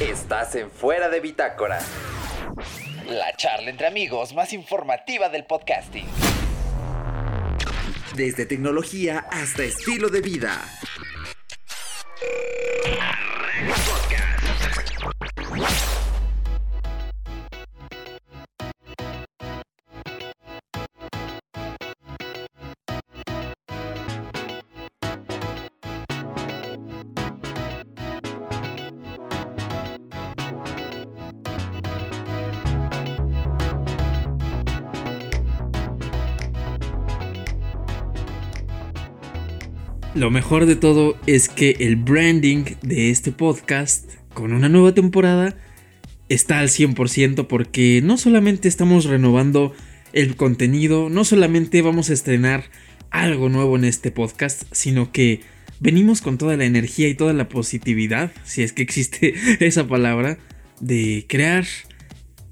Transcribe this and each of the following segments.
Estás en Fuera de Bitácora. La charla entre amigos más informativa del podcasting. Desde tecnología hasta estilo de vida. Lo mejor de todo es que el branding de este podcast con una nueva temporada está al 100% porque no solamente estamos renovando el contenido, no solamente vamos a estrenar algo nuevo en este podcast, sino que venimos con toda la energía y toda la positividad, si es que existe esa palabra, de crear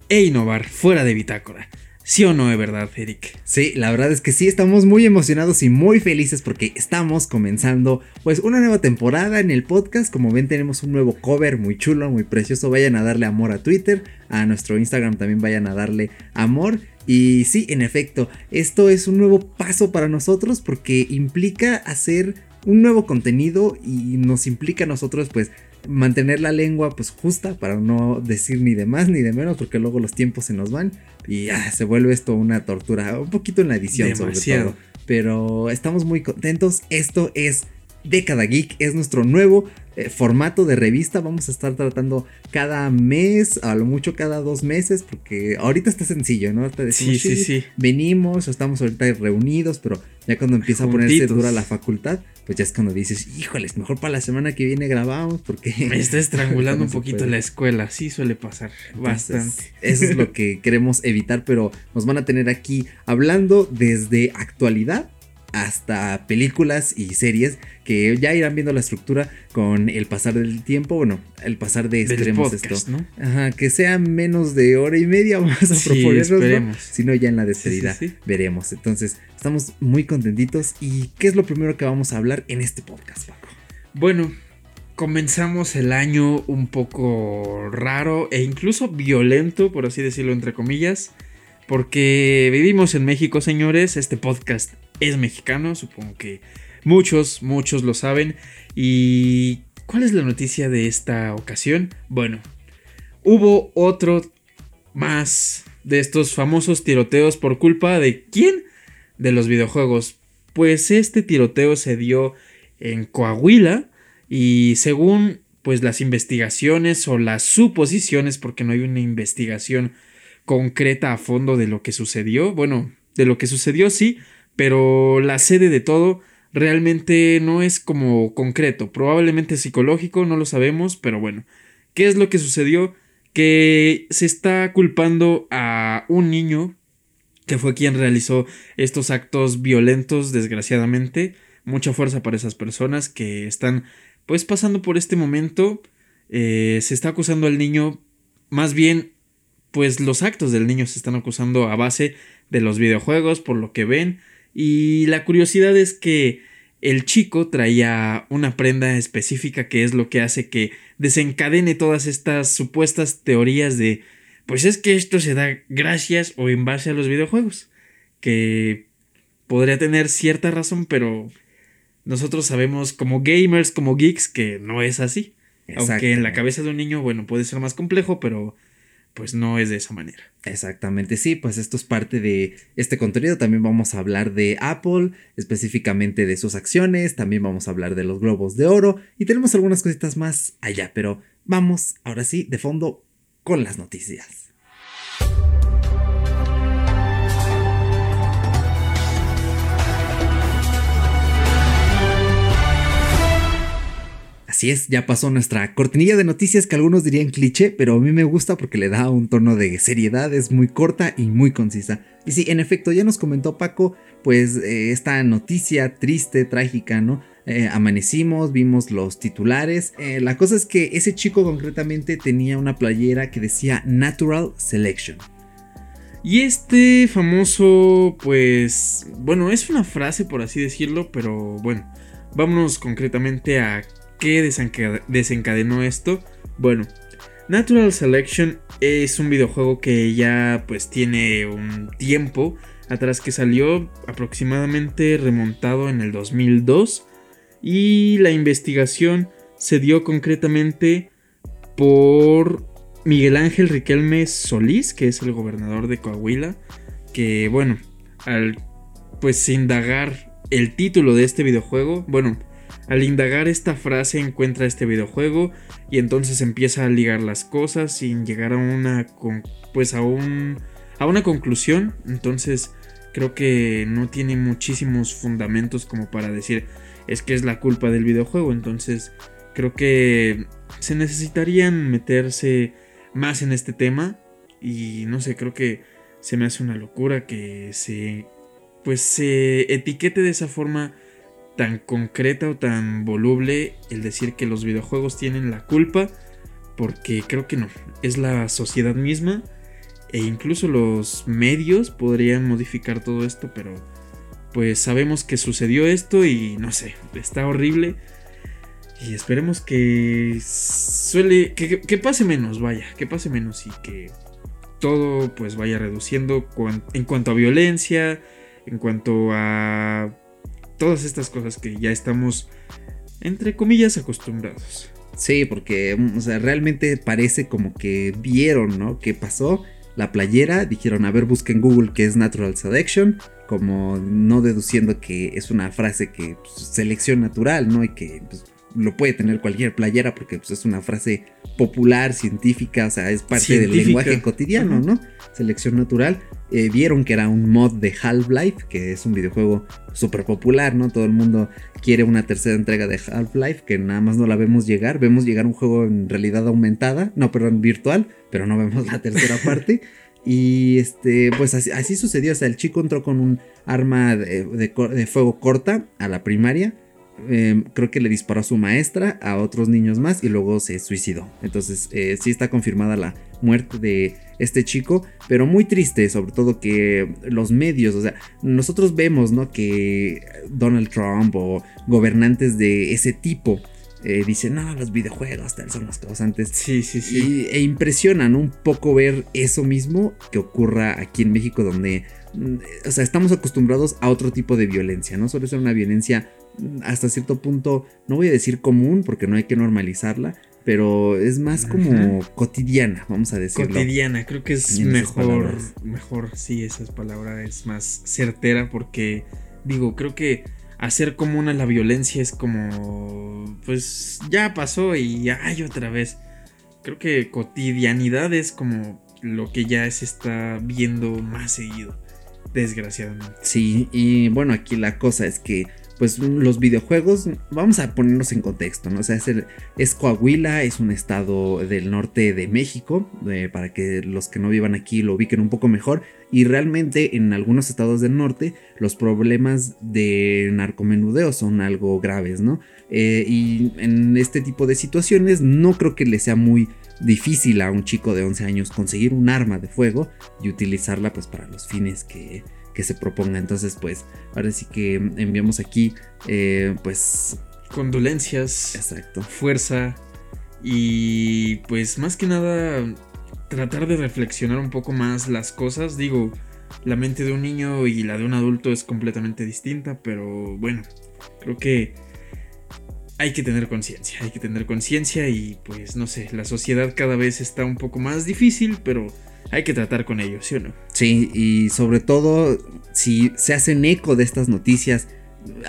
e innovar fuera de bitácora. ¿Sí o no es verdad, Eric? Sí, la verdad es que sí, estamos muy emocionados y muy felices porque estamos comenzando pues una nueva temporada en el podcast. Como ven tenemos un nuevo cover muy chulo, muy precioso. Vayan a darle amor a Twitter, a nuestro Instagram también vayan a darle amor. Y sí, en efecto, esto es un nuevo paso para nosotros porque implica hacer un nuevo contenido y nos implica a nosotros pues mantener la lengua pues justa para no decir ni de más ni de menos porque luego los tiempos se nos van y ah, se vuelve esto una tortura, un poquito en la edición sobre todo. Pero estamos muy contentos, esto es Década Geek, es nuestro nuevo eh, formato de revista. Vamos a estar tratando cada mes, a lo mucho cada dos meses, porque ahorita está sencillo, ¿no? Te decimos, sí, sí, sí, Venimos, estamos ahorita reunidos, pero ya cuando empieza a ponerse dura la facultad, pues ya es cuando dices, híjoles, mejor para la semana que viene grabamos, porque... Me está estrangulando un poquito la escuela, sí suele pasar bastante. Eso es lo que queremos evitar, pero nos van a tener aquí hablando desde actualidad hasta películas y series que ya irán viendo la estructura con el pasar del tiempo, bueno, el pasar de extremos esto. Ajá, que sea menos de hora y media más a sí, proponernos, sino ya en la despedida veremos. Entonces, estamos muy contentitos y ¿qué es lo primero que vamos a hablar en este podcast, Paco? Bueno, comenzamos el año un poco raro e incluso violento, por así decirlo entre comillas, porque vivimos en México, señores, este podcast es mexicano, supongo que muchos, muchos lo saben. ¿Y cuál es la noticia de esta ocasión? Bueno, hubo otro más de estos famosos tiroteos por culpa de quién? De los videojuegos. Pues este tiroteo se dio en Coahuila y según pues las investigaciones o las suposiciones porque no hay una investigación concreta a fondo de lo que sucedió, bueno, de lo que sucedió sí, pero la sede de todo realmente no es como concreto, probablemente psicológico, no lo sabemos, pero bueno, ¿qué es lo que sucedió? Que se está culpando a un niño que fue quien realizó estos actos violentos, desgraciadamente. Mucha fuerza para esas personas que están pues pasando por este momento. Eh, se está acusando al niño, más bien, pues los actos del niño se están acusando a base de los videojuegos, por lo que ven. Y la curiosidad es que el chico traía una prenda específica que es lo que hace que desencadene todas estas supuestas teorías de pues es que esto se da gracias o en base a los videojuegos. Que podría tener cierta razón, pero nosotros sabemos como gamers, como geeks, que no es así. Aunque en la cabeza de un niño, bueno, puede ser más complejo, pero pues no es de esa manera. Exactamente, sí, pues esto es parte de este contenido. También vamos a hablar de Apple, específicamente de sus acciones, también vamos a hablar de los globos de oro y tenemos algunas cositas más allá, pero vamos ahora sí de fondo con las noticias. Así es, ya pasó nuestra cortinilla de noticias que algunos dirían cliché, pero a mí me gusta porque le da un tono de seriedad, es muy corta y muy concisa. Y sí, en efecto, ya nos comentó Paco, pues eh, esta noticia triste, trágica, ¿no? Eh, amanecimos, vimos los titulares. Eh, la cosa es que ese chico concretamente tenía una playera que decía Natural Selection. Y este famoso, pues, bueno, es una frase por así decirlo, pero bueno, vámonos concretamente a ¿Qué desencadenó esto? Bueno, Natural Selection es un videojuego que ya pues tiene un tiempo atrás que salió aproximadamente remontado en el 2002 y la investigación se dio concretamente por Miguel Ángel Riquelme Solís, que es el gobernador de Coahuila, que bueno, al pues indagar el título de este videojuego, bueno, al indagar esta frase encuentra este videojuego y entonces empieza a ligar las cosas sin llegar a una pues a un a una conclusión, entonces creo que no tiene muchísimos fundamentos como para decir es que es la culpa del videojuego, entonces creo que se necesitarían meterse más en este tema y no sé, creo que se me hace una locura que se pues se etiquete de esa forma tan concreta o tan voluble el decir que los videojuegos tienen la culpa, porque creo que no, es la sociedad misma e incluso los medios podrían modificar todo esto, pero pues sabemos que sucedió esto y no sé, está horrible. Y esperemos que suele. Que, que, pase menos, vaya. Que pase menos y que todo pues vaya reduciendo en cuanto a violencia. En cuanto a todas estas cosas que ya estamos, entre comillas, acostumbrados. Sí, porque, sea, realmente parece como que vieron, ¿no? ¿Qué pasó? La playera, dijeron, a ver, busquen Google qué es Natural Selection, como no deduciendo que es una frase que pues, selección natural, ¿no? Y que pues, lo puede tener cualquier playera porque pues, es una frase popular, científica, o sea, es parte del lenguaje cotidiano, ¿no? Selección natural. Eh, vieron que era un mod de Half-Life, que es un videojuego súper popular, ¿no? Todo el mundo quiere una tercera entrega de Half-Life, que nada más no la vemos llegar. Vemos llegar un juego en realidad aumentada, no, perdón, virtual, pero no vemos la tercera parte. Y este, pues así, sucedió. O sea, el chico entró con un arma de fuego corta a la primaria Em, creo que le disparó a su maestra, a otros niños más y luego se suicidó. Entonces eh, sí está confirmada la muerte de este chico, pero muy triste, sobre todo que los medios, o sea, nosotros vemos, ¿no? Que Donald Trump o gobernantes de ese tipo eh, dicen, no, los videojuegos tal son los causantes. Sí, sí, sí. e impresionan un poco ver eso mismo que ocurra aquí en México, donde, mm, o sea, estamos acostumbrados a otro tipo de violencia, ¿no? Suele ser una violencia hasta cierto punto, no voy a decir común porque no hay que normalizarla, pero es más como cotidiana, vamos a decirlo. Cotidiana, creo que es mejor, mejor, sí, esa palabra es más certera porque, digo, creo que hacer común a la violencia es como, pues ya pasó y hay otra vez. Creo que cotidianidad es como lo que ya se está viendo más seguido, desgraciadamente. Sí, y bueno, aquí la cosa es que pues los videojuegos, vamos a ponernos en contexto, ¿no? O sea, es, Coahuila, es un estado del norte de México, eh, para que los que no vivan aquí lo ubiquen un poco mejor. Y realmente en algunos estados del norte los problemas de narcomenudeo son algo graves, ¿no? Eh, y en este tipo de situaciones no creo que le sea muy difícil a un chico de 11 años conseguir un arma de fuego y utilizarla pues para los fines que que se proponga. Entonces, pues, ahora sí que enviamos aquí, eh, pues... Condolencias. Exacto. Fuerza. Y pues más que nada, tratar de reflexionar un poco más las cosas. Digo, la mente de un niño y la de un adulto es completamente distinta, pero bueno, creo que hay que tener conciencia, hay que tener conciencia y pues no sé, la sociedad cada vez está un poco más difícil, pero hay que tratar con ellos, ¿sí o no? Sí, y sobre todo si se hacen eco de estas noticias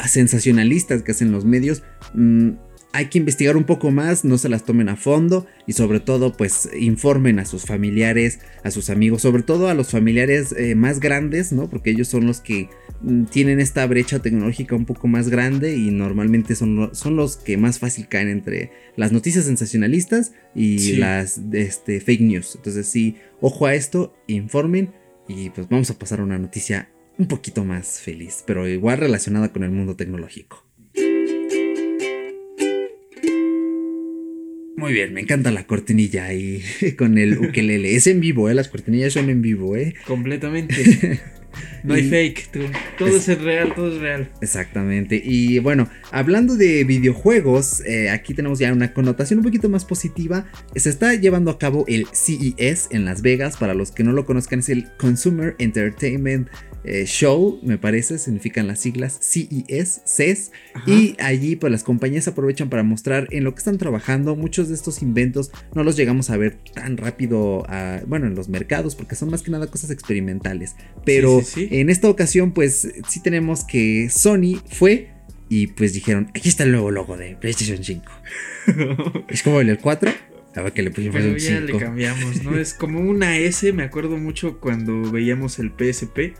sensacionalistas que hacen los medios, mm, hay que investigar un poco más, no se las tomen a fondo y sobre todo pues informen a sus familiares, a sus amigos, sobre todo a los familiares eh, más grandes, ¿no? Porque ellos son los que tienen esta brecha tecnológica un poco más grande y normalmente son, son los que más fácil caen entre las noticias sensacionalistas y las este, fake news. Entonces sí, ojo a esto, informen y pues vamos a pasar a una noticia un poquito más feliz, pero igual relacionada con el mundo tecnológico. Muy bien, me encanta la cortinilla ahí con el ukelele. Es en vivo, ¿eh? Las cortinillas son en vivo, ¿eh? Completamente. No hay Y- fake, tú. todo Es- es real, todo es real. Exactamente. Y bueno, hablando de videojuegos, eh, aquí tenemos ya una connotación un poquito más positiva. Se está llevando a cabo el CES en Las Vegas. Para los que no lo conozcan, es el Consumer Entertainment eh, Show, me parece, significan las siglas CES, CES. Ajá. Y allí pues las compañías aprovechan para mostrar en lo que están trabajando. Muchos de estos inventos no los llegamos a ver tan rápido, a- bueno, en los mercados, porque son más que nada cosas experimentales. Pero Sí, sí, sí. en esta ocasión pues sí tenemos que Sony fue y pues dijeron, aquí está el nuevo logo de PlayStation 5. Es como el del 4, a ver que le pusimos Pero un ya le 5. cambiamos, ¿no? Es como una S, me acuerdo mucho cuando veíamos el PSP.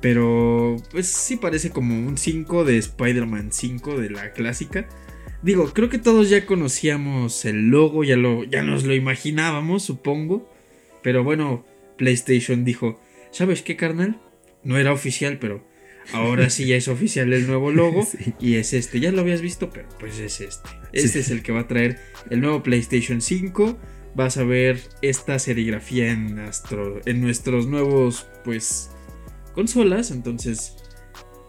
Pero pues sí parece como un 5 de Spider-Man 5 de la clásica. Digo, creo que todos ya conocíamos el logo, ya, lo, ya nos lo imaginábamos, supongo. Pero bueno, PlayStation dijo, ¿sabes qué, carnal? No era oficial, pero ahora sí ya es oficial el nuevo logo. Sí. Y es este, ya lo habías visto, pero pues es este. Este Sí. es el que va a traer el nuevo PlayStation 5. Vas a ver esta serigrafía en, nuestro, en nuestros nuevos, pues, consolas. Entonces,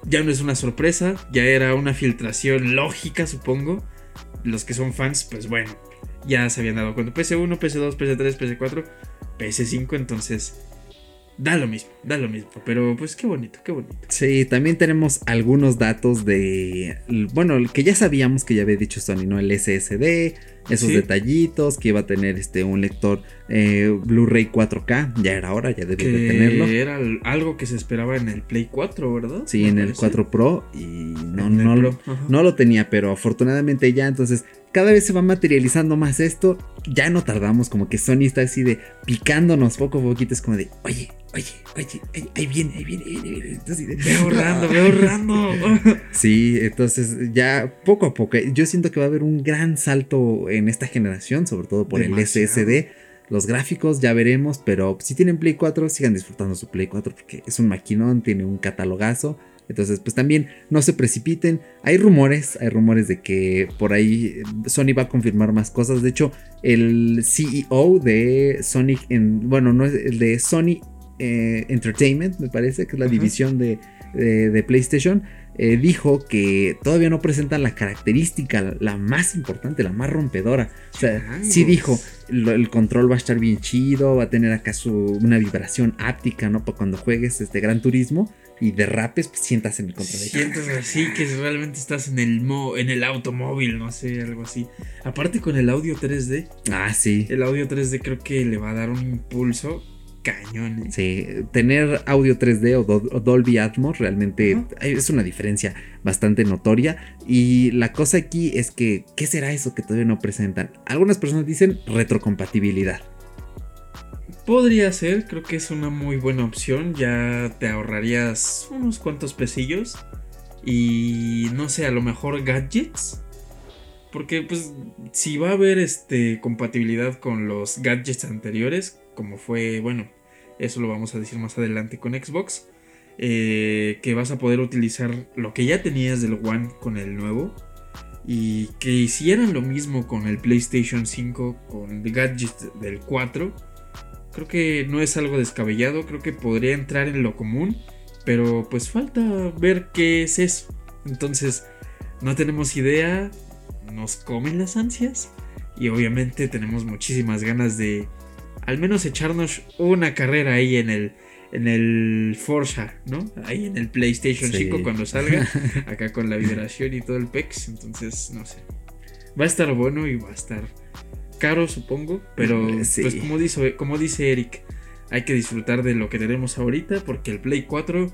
ya no es una sorpresa, ya era una filtración lógica, supongo. Los que son fans, pues bueno, ya se habían dado cuenta. PS1, PS2, PS3, PS4, PS5, entonces da lo mismo, da lo mismo. Pero pues qué bonito, qué bonito. Sí, también tenemos algunos datos de, bueno, que ya sabíamos que ya había dicho Sony, ¿no? El SSD, esos Sí. detallitos, que iba a tener este un lector eh, Blu-ray 4K, ya era hora, ya debía de tenerlo. Era al- algo que se esperaba en el Play 4, ¿verdad? Sí, en el parece. 4 Pro y no, no, ajá. no lo tenía, pero afortunadamente ya, entonces cada vez se va materializando más esto. Ya no tardamos, como que Sony está así de picándonos poco a poquito, es como de, oye, oye, oye, ahí, ahí viene, ahí viene, ahí viene. ahí viene", entonces, de, Ve ahorrando, ve ahorrando. Sí, entonces ya poco a poco, yo siento que va a haber un gran salto en esta generación, sobre todo por Demasiado. el SSD. Los gráficos ya veremos, pero si tienen Play 4, sigan disfrutando su Play 4 porque es un maquinón, tiene un catalogazo. Entonces, pues también no se precipiten. Hay rumores, hay rumores de que por ahí eh, Sony va a confirmar más cosas. De hecho, el CEO de Sonic, en, bueno, no es el de Sony eh, Entertainment, me parece, que es la división de, de- de PlayStation, eh, dijo que todavía no presentan la característica, la, la más importante, la más rompedora. O sea, sí Changos. dijo, lo- el control va a estar bien chido, va a tener acaso una vibración áptica, ¿no? Para cuando juegues este Gran Turismo y derrapes, pues sientas en el control. ahí. Sientes así que realmente estás en el mo en el automóvil, no sé, algo así. Aparte con el audio 3D, Ah, sí. el audio 3D creo que le va a dar un impulso cañón. ¿eh? Sí, tener audio 3D o, Do- o Dolby Atmos realmente es una diferencia bastante notoria. Y la cosa aquí es que, ¿qué será eso que todavía no presentan? Algunas personas dicen retrocompatibilidad. Podría ser, creo que es una muy buena opción. Ya te ahorrarías unos cuantos pesillos. Y no sé, a lo mejor gadgets. Porque pues si va a haber este compatibilidad con los gadgets anteriores, como fue, bueno, eso lo vamos a decir más adelante con Xbox, eh, que vas a poder utilizar lo que ya tenías del One con el nuevo y que hicieran lo mismo con el PlayStation 5 con el gadget del 4. Creo que no es algo descabellado, creo que podría entrar en lo común, pero pues falta ver qué es eso. Entonces, no tenemos idea, nos comen las ansias y obviamente tenemos muchísimas ganas de al menos echarnos una carrera ahí en el en el Forza, ¿no? Ahí en el PlayStation Sí. 5 cuando salga, acá con la vibración y todo el pex, entonces no sé. Va a estar bueno y va a estar caro, supongo, pero Sí. pues como dice, como dice Eric, hay que disfrutar de lo que tenemos ahorita porque el Play 4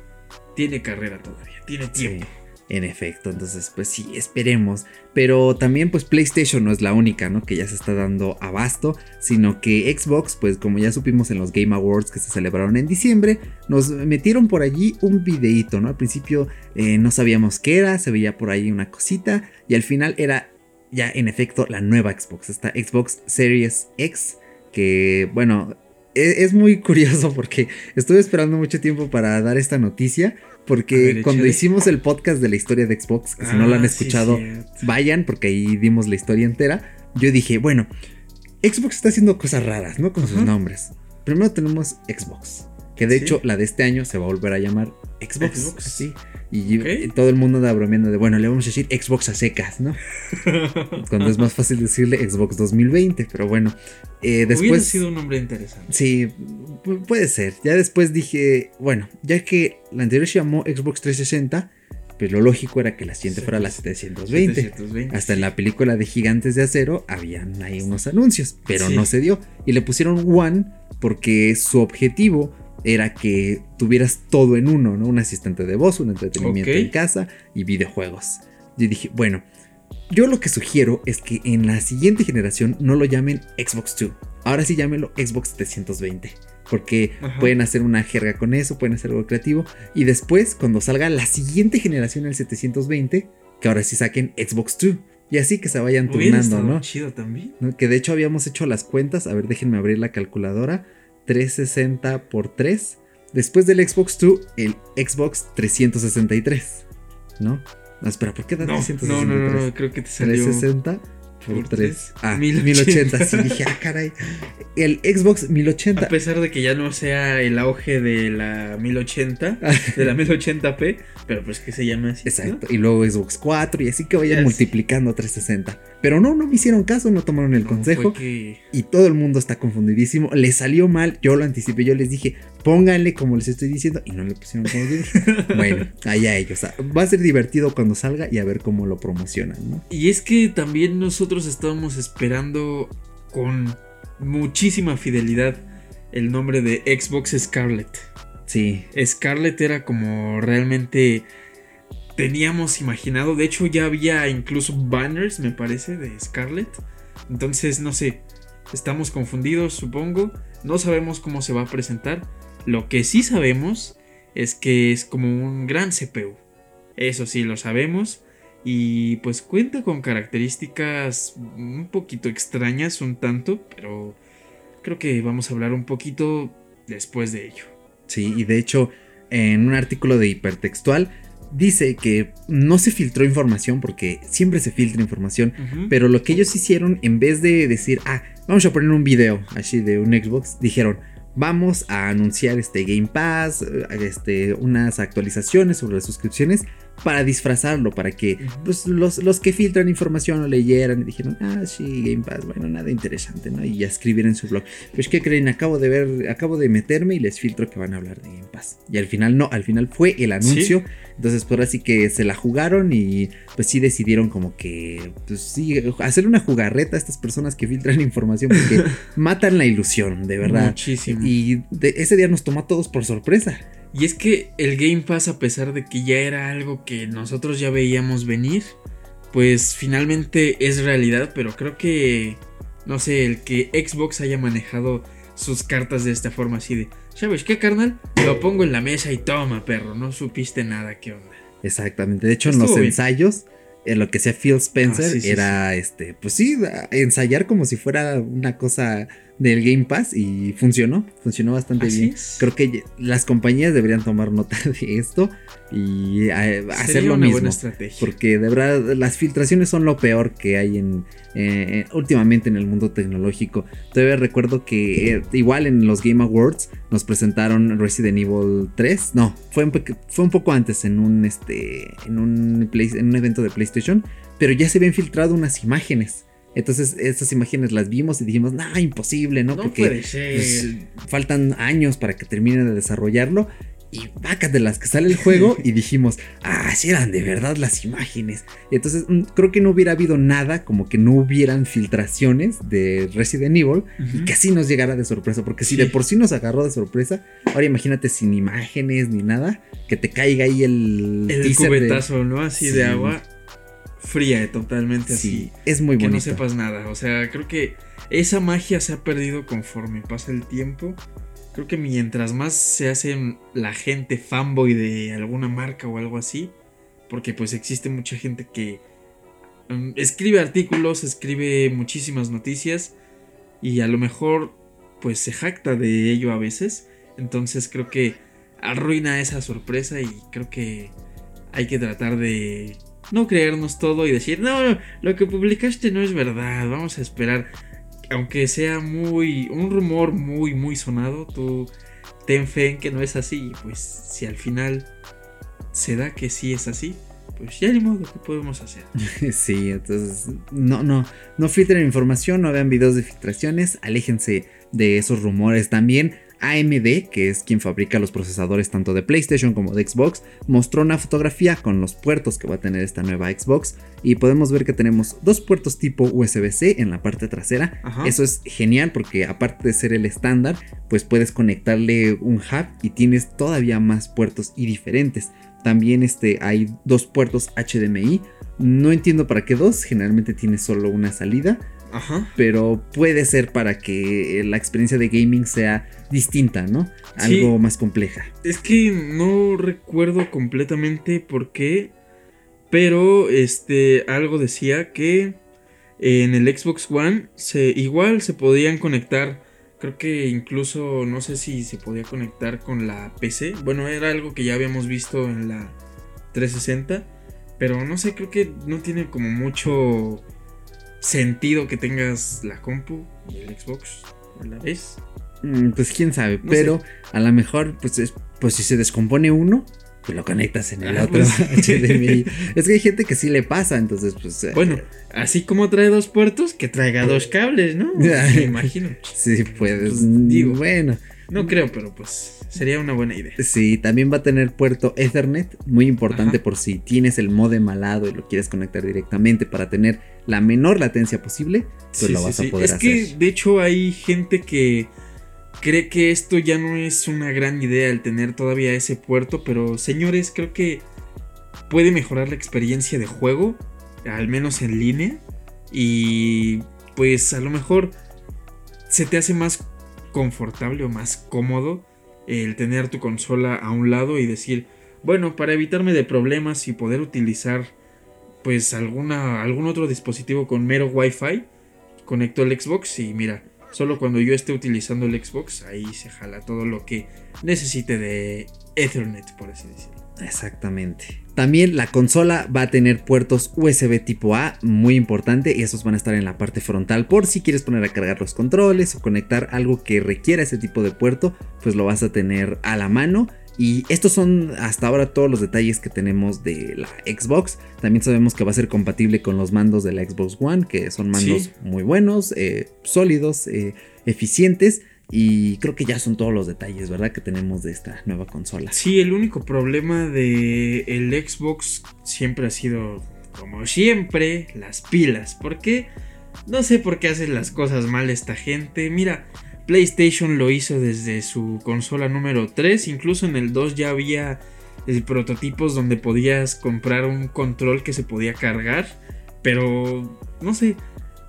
tiene carrera todavía, tiene tiempo. Sí, en efecto, entonces pues sí, esperemos. Pero también pues PlayStation no es la única, ¿no? Que ya se está dando abasto, sino que Xbox, pues como ya supimos en los Game Awards que se celebraron en diciembre, nos metieron por allí un videíto, ¿no? Al principio eh, no sabíamos qué era, se veía por ahí una cosita y al final era ya en efecto la nueva Xbox, esta Xbox Series X, que bueno... Es muy curioso porque estuve esperando mucho tiempo para dar esta noticia. Porque ver, cuando échale. hicimos el podcast de la historia de Xbox, que si no lo han Ah, sí, escuchado, vayan, porque ahí dimos la historia entera. Yo dije, bueno, Xbox está haciendo cosas raras, ¿no? Con sus nombres. Primero tenemos Xbox. Que de Sí. hecho, la de este año se va a volver a llamar Xbox. Xbox. Así. Y todo el mundo anda bromeando de, bueno, le vamos a decir Xbox a secas, ¿no? Cuando es más fácil decirle Xbox 2020, pero bueno. eh, Hubiera después. sido un nombre interesante. Sí, pu- puede ser. Ya después dije, bueno, ya que la anterior se llamó Xbox 360, pues lo lógico era que la siguiente fuera la 720. 720. Hasta en la película de Gigantes de Acero habían ahí unos anuncios, pero Sí. no se dio. Y le pusieron One porque su objetivo era que tuvieras todo en uno, ¿no? Un asistente de voz, un entretenimiento Ok. en casa y videojuegos. Yo dije, bueno, yo lo que sugiero es que en la siguiente generación no lo llamen Xbox 2. Ahora sí llámenlo Xbox 720. Porque Ajá. pueden hacer una jerga con eso, pueden hacer algo creativo. Y después, cuando salga la siguiente generación, el 720, que ahora sí saquen Xbox 2. Y así que se vayan turnando, estado ¿no? chido también. ¿no? Que de hecho habíamos hecho las cuentas. A ver, déjenme abrir la calculadora. 360 por 3. Después del Xbox 2, el Xbox 363. ¿no? No, espera, ¿por qué da No, 363? no, no, no, no, creo que te salió. 360 por por 3. tres. Ah, 1080. 1080. Sí, dije, ah, caray. El Xbox 1080. A pesar de que ya no sea el auge de la 1080, de la 1080p, pero pues que se llama así. ¿no? Exacto. Y luego Xbox 4 y así que vayan Ya multiplicando 360. Pero no, no me hicieron caso, no tomaron el consejo. que- Y todo el mundo está confundidísimo. Le salió mal, yo lo anticipé, yo les dije, pónganle como les estoy diciendo. Y no le pusieron como yo dije. bueno, allá ellos. Va a ser divertido cuando salga y a ver cómo lo promocionan, ¿no? Y es que también nosotros estábamos esperando con muchísima fidelidad el nombre de Xbox Scarlet. Sí, Scarlet era como realmente teníamos imaginado. De hecho, ya había incluso banners, me parece, de Scarlet. Entonces, no sé, estamos confundidos, supongo. No sabemos cómo se va a presentar. Lo que sí sabemos es que es como un gran CPU. Eso sí, lo sabemos. Y pues cuenta con características un poquito extrañas, un tanto, pero creo que vamos a hablar un poquito después de ello. sí. Y de hecho, en un artículo de hipertextual dice que no se filtró información porque siempre se filtra información. Pero lo que ellos hicieron, en vez de decir, ah, vamos a poner un video así de un Xbox, dijeron, vamos a anunciar este Game Pass, este, unas actualizaciones sobre las suscripciones para disfrazarlo, para que pues, los, los que filtran información lo leyeran y dijeron, ah, sí, Game Pass, bueno, nada interesante, ¿no? Y ya escribir en su blog. Pues, ¿qué creen? Acabo de ver, acabo de meterme y les filtro que van a hablar de Game Pass. Y al final no, al final fue el anuncio. Entonces, por así que se la jugaron y pues sí decidieron como que, pues sí, hacer una jugarreta a estas personas que filtran información porque matan la ilusión, de verdad. Muchísimo. Y de- ese día nos tomó a todos por sorpresa. Y es que el Game Pass, a pesar de que ya era algo que nosotros ya veíamos venir, pues finalmente es realidad, pero creo que, no sé, el que Xbox haya manejado sus cartas de esta forma así de, ¿sabes qué, carnal? Lo pongo en la mesa y toma, perro, no supiste nada, ¿qué onda? Exactamente. De hecho, en los bien. ensayos, en lo que sea Phil Spencer, Ah, sí, sí, era este, pues sí, ensayar como si fuera una cosa del Game Pass y funcionó, funcionó bastante Así bien. es. Creo que las compañías deberían tomar nota de esto y eh, hacer lo una mismo. buena estrategia. Porque de verdad las filtraciones son lo peor que hay en eh, últimamente en el mundo tecnológico. Todavía recuerdo que eh, igual en los Game Awards nos presentaron Resident Evil 3. No, fue un, fue un poco antes en un este en un play- en un evento de PlayStation, pero ya se habían filtrado unas imágenes. Entonces, esas imágenes las vimos y dijimos, "No, imposible, ¿no?" no Porque puede ser. pues, faltan años para que terminen de desarrollarlo. Y vacas de las que sale el juego y dijimos, ah, sí eran de verdad las imágenes. Y entonces mm, creo que no hubiera habido nada como que no hubieran filtraciones de Resident Evil y que así nos llegara de sorpresa. Porque si Sí. de por sí nos agarró de sorpresa, ahora imagínate sin imágenes ni nada, que te caiga ahí el, el de- cubetazo, ¿no? Así Sí. de agua fría, totalmente así. Sí, es muy que bonito. no sepas nada. O sea, creo que esa magia se ha perdido conforme pasa el tiempo. Creo que mientras más se hace la gente fanboy de alguna marca o algo así, porque pues existe mucha gente que mm, escribe artículos, escribe muchísimas noticias y a lo mejor pues se jacta de ello a veces. Entonces creo que arruina esa sorpresa y creo que hay que tratar de no creernos todo y decir, no, lo que publicaste no es verdad, vamos a esperar. Aunque sea muy, un rumor muy, muy sonado, tú ten fe en que no es así. Pues si al final se da que sí es así, pues ya ni modo, ¿qué podemos hacer? sí, entonces no, no, no filtren información, no vean videos de filtraciones, aléjense de esos rumores también. AMD, que es quien fabrica los procesadores tanto de PlayStation como de Xbox, mostró una fotografía con los puertos que va a tener esta nueva Xbox y podemos ver que tenemos dos puertos tipo USB-C en la parte trasera. Eso es genial porque aparte de ser el estándar, pues puedes conectarle un hub y tienes todavía más puertos y diferentes. También este, hay dos puertos HDMI. No entiendo para qué dos, generalmente tiene solo una salida. Ajá. Pero puede ser para que la experiencia de gaming sea distinta, ¿no? Algo más compleja. Es que no recuerdo completamente por qué, pero este algo decía que en el Xbox One se igual se podían conectar creo que incluso no sé si se podía conectar con la PC. Bueno, era algo que ya habíamos visto en la 360, pero no sé, creo que no tiene como mucho sentido que tengas la compu y el Xbox a la vez. Mm, pues quién sabe, pero a lo mejor, pues, es, pues si se descompone uno, pues lo conectas en el ah, otro HDMI. Pues es que hay gente que sí le pasa, entonces, pues. Eh, bueno, así como trae dos puertos, que traiga dos cables, ¿no? Me imagino. Sí, puedes. Pues, digo, bueno. No creo, pero pues sería una buena idea. Sí, también va a tener puerto Ethernet, muy importante por si tienes el modem al lado y lo quieres conectar directamente para tener la menor latencia posible, pues lo vas a poder hacer. Es que de hecho hay gente que cree que esto ya no es una gran idea el tener todavía ese puerto, pero señores, creo que puede mejorar la experiencia de juego, al menos en línea, y pues a lo mejor se te hace más confortable o más cómodo el tener tu consola a un lado y decir, bueno, para evitarme de problemas y poder utilizar pues alguna, algún otro dispositivo con mero Wi-Fi, conecto el Xbox y mira, Solo cuando yo esté utilizando el Xbox, ahí se jala todo lo que necesite de Ethernet, por así decirlo. Exactamente. También la consola va a tener puertos USB tipo A, muy importante, y esos van a estar en la parte frontal por si quieres poner a cargar los controles o conectar algo que requiera ese tipo de puerto, pues lo vas a tener a la mano. Y estos son hasta ahora todos los detalles que tenemos de la Xbox. También sabemos que va a ser compatible con los mandos de la Xbox One, que son mandos muy buenos, eh, sólidos, eh, eficientes. Y creo que ya son todos los detalles, ¿verdad? Que tenemos de esta nueva consola. Sí, el único problema de Xbox siempre ha sido, como siempre, las pilas. ¿Por qué? No sé por qué hacen las cosas mal esta gente. Mira, PlayStation lo hizo desde su consola número 3, incluso en el 2 ya había eh, prototipos donde podías comprar un control que se podía cargar, pero no sé,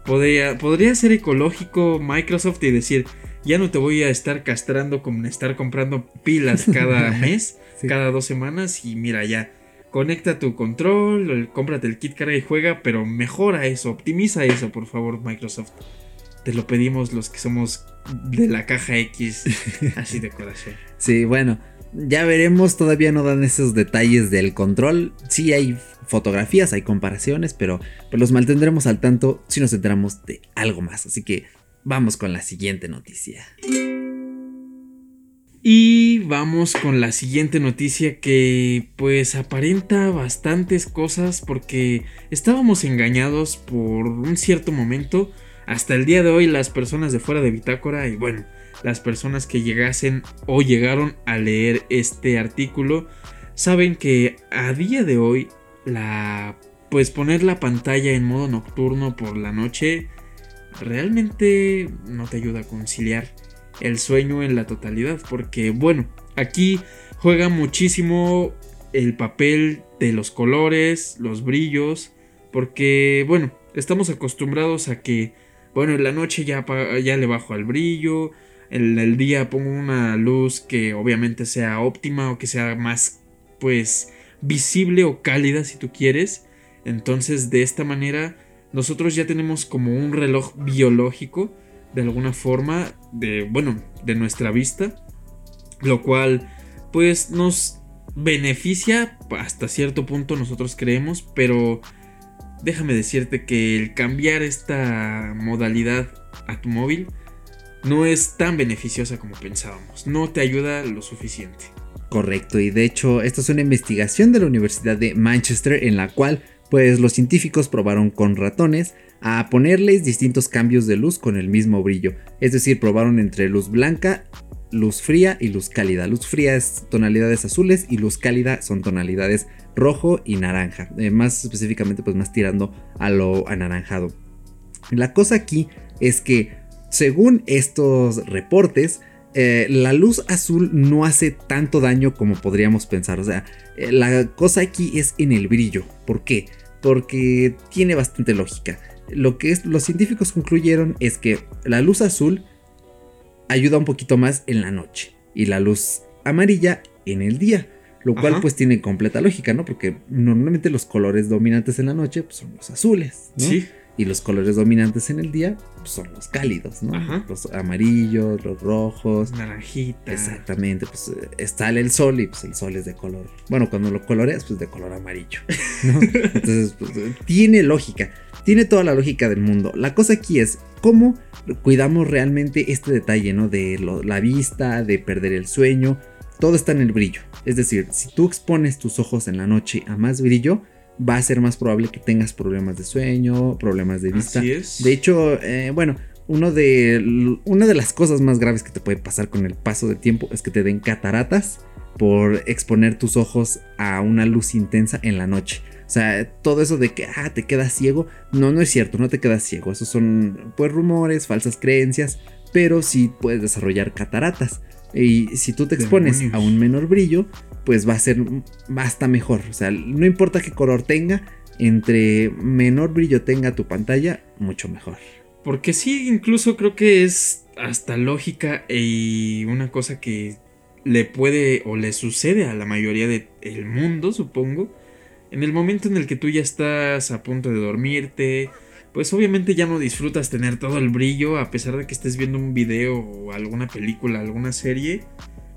podría, podría ser ecológico Microsoft y decir, ya no te voy a estar castrando con estar comprando pilas cada mes, cada dos semanas y mira ya. Conecta tu control, cómprate el kit carga y juega, pero mejora eso, optimiza eso, por favor, Microsoft. Te lo pedimos los que somos de la caja X, así de corazón. Sí, bueno, ya veremos, todavía no dan esos detalles del control. Sí hay fotografías, hay comparaciones, pero pues los mantendremos al tanto si nos enteramos de algo más. Así que vamos con la siguiente noticia. Y vamos con la siguiente noticia que pues aparenta bastantes cosas porque estábamos engañados por un cierto momento hasta el día de hoy las personas de fuera de Bitácora y bueno, las personas que llegasen o llegaron a leer este artículo saben que a día de hoy la pues poner la pantalla en modo nocturno por la noche realmente no te ayuda a conciliar el sueño en la totalidad porque bueno, aquí juega muchísimo el papel de los colores, los brillos, porque bueno, estamos acostumbrados a que bueno, en la noche ya, ya le bajo al brillo. En el día pongo una luz que obviamente sea óptima o que sea más, pues, visible o cálida si tú quieres. Entonces, de esta manera, nosotros ya tenemos como un reloj biológico, de alguna forma, de, bueno, de nuestra vista. Lo cual, pues, nos beneficia hasta cierto punto, nosotros creemos, pero déjame decirte que el cambiar esta modalidad a tu móvil no es tan beneficiosa como pensábamos. No te ayuda lo suficiente. Correcto, y de hecho esta es una investigación de la Universidad de Manchester en la cual pues los científicos probaron con ratones a ponerles distintos cambios de luz con el mismo brillo. Es decir, probaron entre luz blanca, luz fría y luz cálida. Luz fría es tonalidades azules y luz cálida son tonalidades rojo y naranja. Eh, más específicamente pues más tirando a lo anaranjado. La cosa aquí es que según estos reportes, eh, la luz azul no hace tanto daño como podríamos pensar. O sea, eh, la cosa aquí es en el brillo. ¿Por qué? Porque tiene bastante lógica. Lo que los científicos concluyeron es que la luz azul ayuda un poquito más en la noche y la luz amarilla en el día. Lo cual pues tiene completa lógica, ¿no? Porque normalmente los colores dominantes en la noche pues, son los azules, ¿no? Sí. Y los colores dominantes en el día pues, son los cálidos, ¿no? Los amarillos, los rojos. Naranjita. Exactamente, pues eh, sale el sol y pues el sol es de color. Bueno, cuando lo coloreas, pues de color amarillo, ¿no? Entonces, pues, tiene lógica. Tiene toda la lógica del mundo. La cosa aquí es cómo cuidamos realmente este detalle, ¿no? De la vista, de perder el sueño. Todo está en el brillo. Es decir, si tú expones tus ojos en la noche a más brillo, va a ser más probable que tengas problemas de sueño, problemas de vista. Así es. De hecho, eh, bueno, uno de, una de las cosas más graves que te puede pasar con el paso del tiempo es que te den cataratas por exponer tus ojos a una luz intensa en la noche. O sea, todo eso de que ah, te quedas ciego, no, no es cierto, no te quedas ciego. Esos son pues rumores, falsas creencias, pero sí puedes desarrollar cataratas. Y si tú te expones a un menor brillo, pues va a ser hasta mejor. O sea, no importa qué color tenga, entre menor brillo tenga tu pantalla, mucho mejor. Porque sí, incluso creo que es hasta lógica y una cosa que le puede o le sucede a la mayoría del mundo, supongo. En el momento en el que tú ya estás a punto de dormirte, pues obviamente ya no disfrutas tener todo el brillo a pesar de que estés viendo un video o alguna película, alguna serie.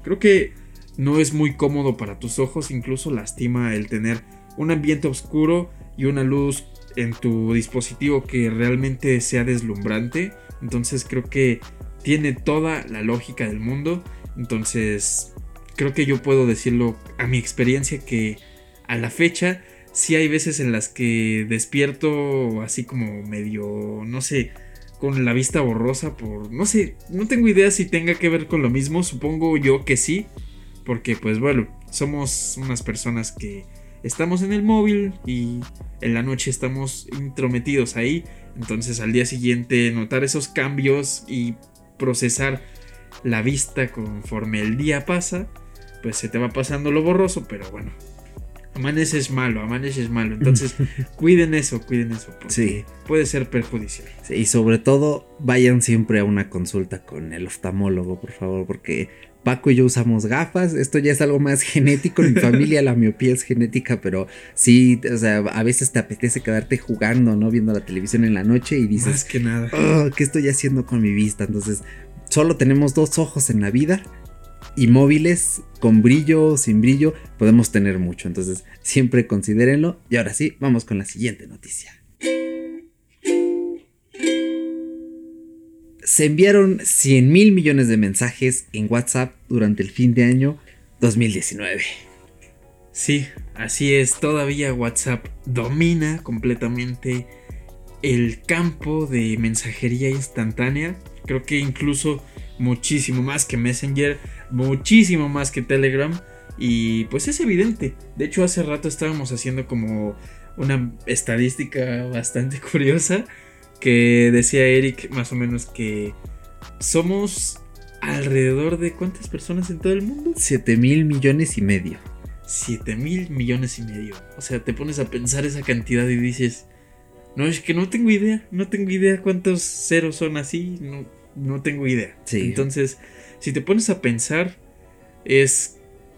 Creo que no es muy cómodo para tus ojos, incluso lastima el tener un ambiente oscuro y una luz en tu dispositivo que realmente sea deslumbrante. Entonces creo que tiene toda la lógica del mundo. Entonces creo que yo puedo decirlo a mi experiencia que a la fecha sí hay veces en las que despierto así como medio, no sé, con la vista borrosa por, no sé, no tengo idea si tenga que ver con lo mismo, supongo yo que sí, porque pues bueno, somos unas personas que estamos en el móvil y en la noche estamos intrometidos ahí. Entonces al día siguiente notar esos cambios y procesar la vista conforme el día pasa, pues se te va pasando lo borroso, pero bueno. Amaneces malo, amaneces malo. Entonces, cuiden eso, cuiden eso. sí. Puede ser perjudicial. Sí, y sobre todo, vayan siempre a una consulta con el oftalmólogo, por favor, porque Paco y yo usamos gafas. Esto ya es algo más genético. En mi familia la miopía es genética, pero sí, o sea, a veces te apetece quedarte jugando, ¿no? Viendo la televisión en la noche y dices. Más que nada. Oh, ¿Qué estoy haciendo con mi vista? Entonces, solo tenemos dos ojos en la vida. Y móviles, con brillo, o sin brillo, podemos tener mucho. Entonces, siempre considérenlo. Y ahora sí, vamos con la siguiente noticia. se enviaron 100 mil millones de mensajes en WhatsApp durante el fin de año 2019. Sí, así es, todavía WhatsApp domina completamente el campo de mensajería instantánea. Creo que incluso muchísimo más que Messenger, muchísimo más que Telegram. Y pues es evidente. De hecho, hace rato estábamos haciendo como una estadística bastante curiosa que decía Eric más o menos que somos alrededor de cuántas personas en todo el mundo? 7 mil millones y medio. 7 mil millones y medio. O sea, te pones a pensar esa cantidad y dices, no, es que no tengo idea, no tengo idea cuántos ceros son así, no, no tengo idea. Entonces, si te pones a pensar, es,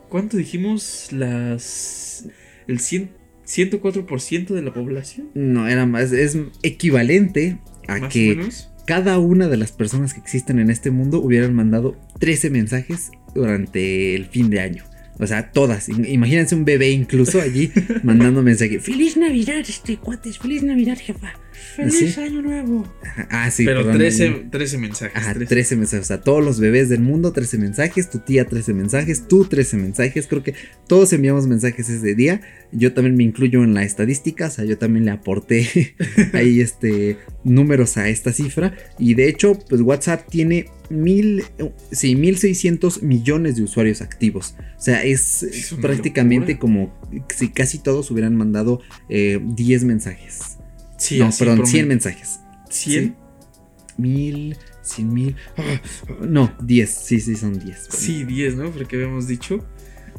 ¿cuánto dijimos? Las... El 100 104% de la población. No, era más, es equivalente a que cada una de las personas que existen en este mundo hubieran mandado 13 mensajes durante el fin de año. O sea, todas. Imagínense un bebé incluso allí mandando mensajes. Feliz Navidad, este cuates. Feliz Navidad, jefa. ¡Feliz ¿Sí? año nuevo! Ah, sí, Pero perdón. 13, 13 mensajes. Ajá, 13. 13 mensajes. O sea, todos los bebés del mundo, 13 mensajes. Tu tía, 13 mensajes. Tú, 13 mensajes. Creo que todos enviamos mensajes ese día. Yo también me incluyo en la estadística. O sea, yo también le aporté ahí este números a esta cifra. Y de hecho, pues WhatsApp tiene mil, sí, 1600 millones de usuarios activos. O sea, es, prácticamente locura. como si casi todos hubieran mandado eh, 10 mensajes. Sí, no, así perdón, promedio. 100 mensajes. ¿100? Sí. Mil, cien mil. ah, No, 10. Sí, sí, son 10. Sí, 10, ¿no? Porque habíamos dicho.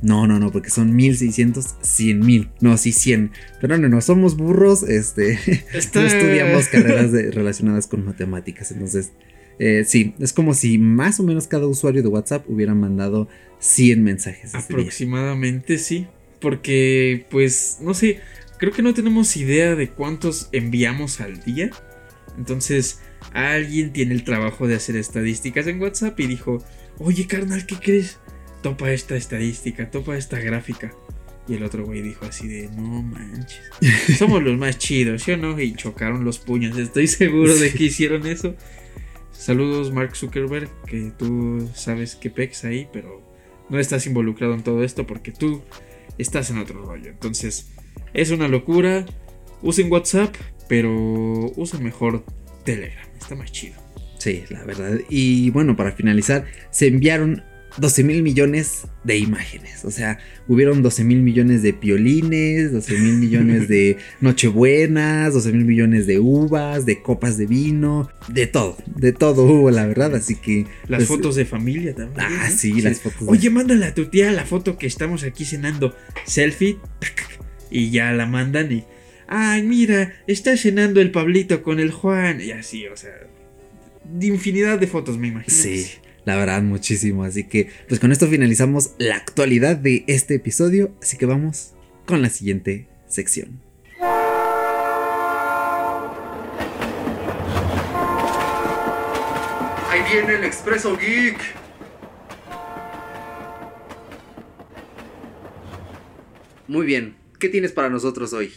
No, no, no, porque son 1600, 100 mil. No, sí, 100. Pero no, no, somos burros. Este. Está... no estudiamos carreras de- relacionadas con matemáticas. Entonces, eh, sí, es como si más o menos cada usuario de WhatsApp hubiera mandado 100 mensajes. Aproximadamente sí. Porque, pues, no sé. Creo que no tenemos idea de cuántos enviamos al día. Entonces, alguien tiene el trabajo de hacer estadísticas en WhatsApp y dijo: Oye, carnal, ¿qué crees? Topa esta estadística, topa esta gráfica. Y el otro güey dijo así de, no manches. Somos los más chidos, ¿sí o no? Y chocaron los puños. Estoy seguro de que hicieron eso. Saludos, Mark Zuckerberg, que tú sabes que pex ahí, pero no estás involucrado en todo esto porque tú estás en otro rollo. Entonces, es una locura. Usen WhatsApp, pero usen mejor Telegram. Está más chido. Sí, la verdad. Y bueno, para finalizar, se enviaron 12 mil millones de imágenes. O sea, hubieron 12 mil millones de piolines, 12 mil millones de nochebuenas, 12 mil millones de uvas, de copas de vino, de todo, de todo hubo, la verdad. Así que. Las pues, fotos de familia también. Ah, sí, las fotos. de- Oye, mándale a tu tía la foto que estamos aquí cenando. Selfie. tac, Y ya la mandan y. Ay, mira, está cenando el Pablito con el Juan. Y así, o sea. De infinidad de fotos, me imagino. Sí, la verdad, muchísimo. Así que, pues con esto finalizamos la actualidad de este episodio. Así que vamos con la siguiente sección. Ahí viene el Expreso Geek. Muy bien, ¿qué tienes para nosotros hoy?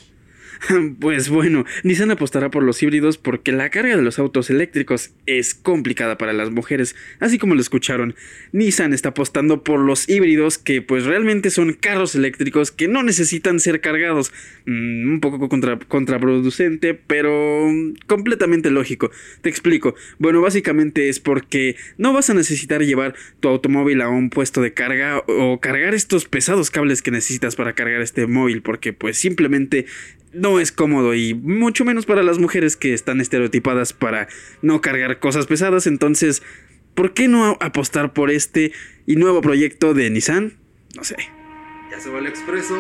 Pues bueno, Nissan apostará por los híbridos porque la carga de los autos eléctricos es complicada para las mujeres, así como lo escucharon. Nissan está apostando por los híbridos que pues realmente son carros eléctricos que no necesitan ser cargados. Mm, un poco contra- contraproducente, pero mm, completamente lógico. Te explico. Bueno, básicamente es porque no vas a necesitar llevar tu automóvil a un puesto de carga o cargar estos pesados cables que necesitas para cargar este móvil porque pues simplemente no es cómodo y mucho menos para las mujeres que están estereotipadas para no cargar cosas pesadas. Entonces, ¿por qué no apostar por este y nuevo proyecto de Nissan? No sé. Ya se va el Expreso.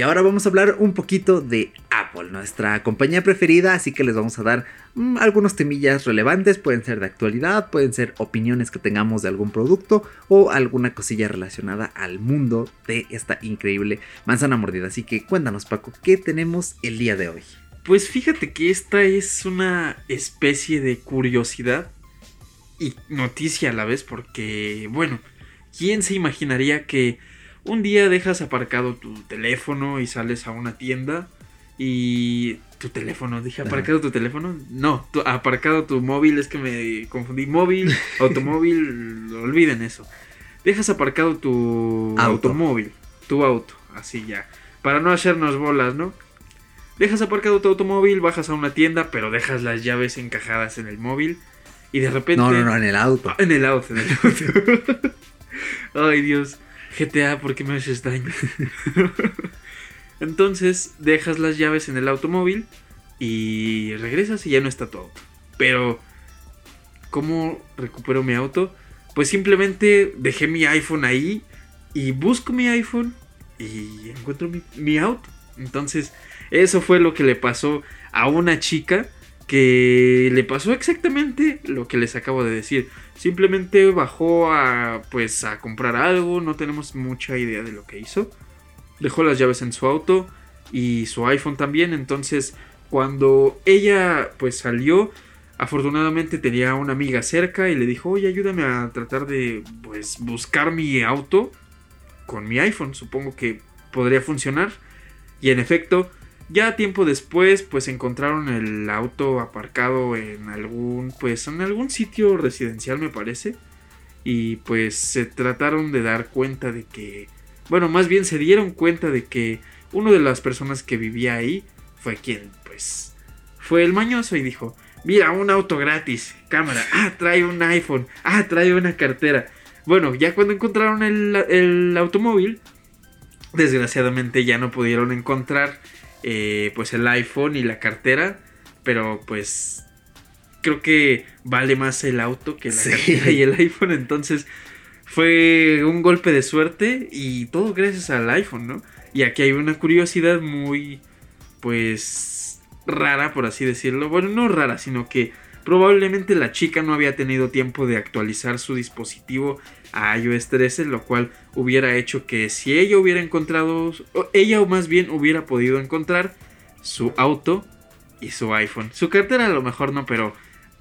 Y ahora vamos a hablar un poquito de Apple, nuestra compañía preferida, así que les vamos a dar mm, algunos temillas relevantes, pueden ser de actualidad, pueden ser opiniones que tengamos de algún producto o alguna cosilla relacionada al mundo de esta increíble manzana mordida. Así que cuéntanos Paco, ¿qué tenemos el día de hoy? Pues fíjate que esta es una especie de curiosidad y noticia a la vez porque, bueno, ¿quién se imaginaría que un día dejas aparcado tu teléfono y sales a una tienda y tu teléfono, dije aparcado tu teléfono, no, tu- aparcado tu móvil, es que me confundí, móvil, automóvil, olviden eso. Dejas aparcado tu Auto. automóvil, tu auto, así ya, para no hacernos bolas, ¿no? Dejas aparcado tu automóvil, bajas a una tienda, pero dejas las llaves encajadas en el móvil y de repente... No, no, no, en el auto. En el auto, en el auto. Ay, Dios. GTA, ¿por qué me haces daño? Entonces, dejas las llaves en el automóvil y regresas y ya no está tu auto. Pero, ¿cómo recupero mi auto? Pues simplemente dejé mi iPhone ahí y busco mi iPhone y encuentro mi, mi auto. Entonces, Eso fue lo que le pasó a una chica que le pasó exactamente lo que les acabo de decir. Simplemente bajó a pues a comprar algo, no tenemos mucha idea de lo que hizo. Dejó las llaves en su auto y su iPhone también, entonces cuando ella pues salió, afortunadamente tenía una amiga cerca y le dijo, "Oye, ayúdame a tratar de pues buscar mi auto con mi iPhone, supongo que podría funcionar." Y en efecto, ya tiempo después, pues encontraron el auto aparcado en algún, pues en algún sitio residencial me parece. Y pues se trataron de dar cuenta de que, bueno, más bien se dieron cuenta de que uno de las personas que vivía ahí fue quien, pues, fue el mañoso y dijo, mira, un auto gratis, cámara, ah, trae un iPhone, ah, trae una cartera. Bueno, ya cuando encontraron el, el automóvil, desgraciadamente ya no pudieron encontrar eh, pues el iPhone y la cartera, pero pues creo que vale más el auto que la Sí. cartera y el iPhone, entonces fue un golpe de suerte y todo gracias al iPhone, ¿no? Y aquí hay una curiosidad muy, pues, rara, por así decirlo. Bueno, no rara, sino que probablemente la chica no había tenido tiempo de actualizar su dispositivo a iOS 13, lo cual hubiera hecho que si ella hubiera encontrado, ella o más bien hubiera podido encontrar su auto y su iPhone. Su cartera a lo mejor no, pero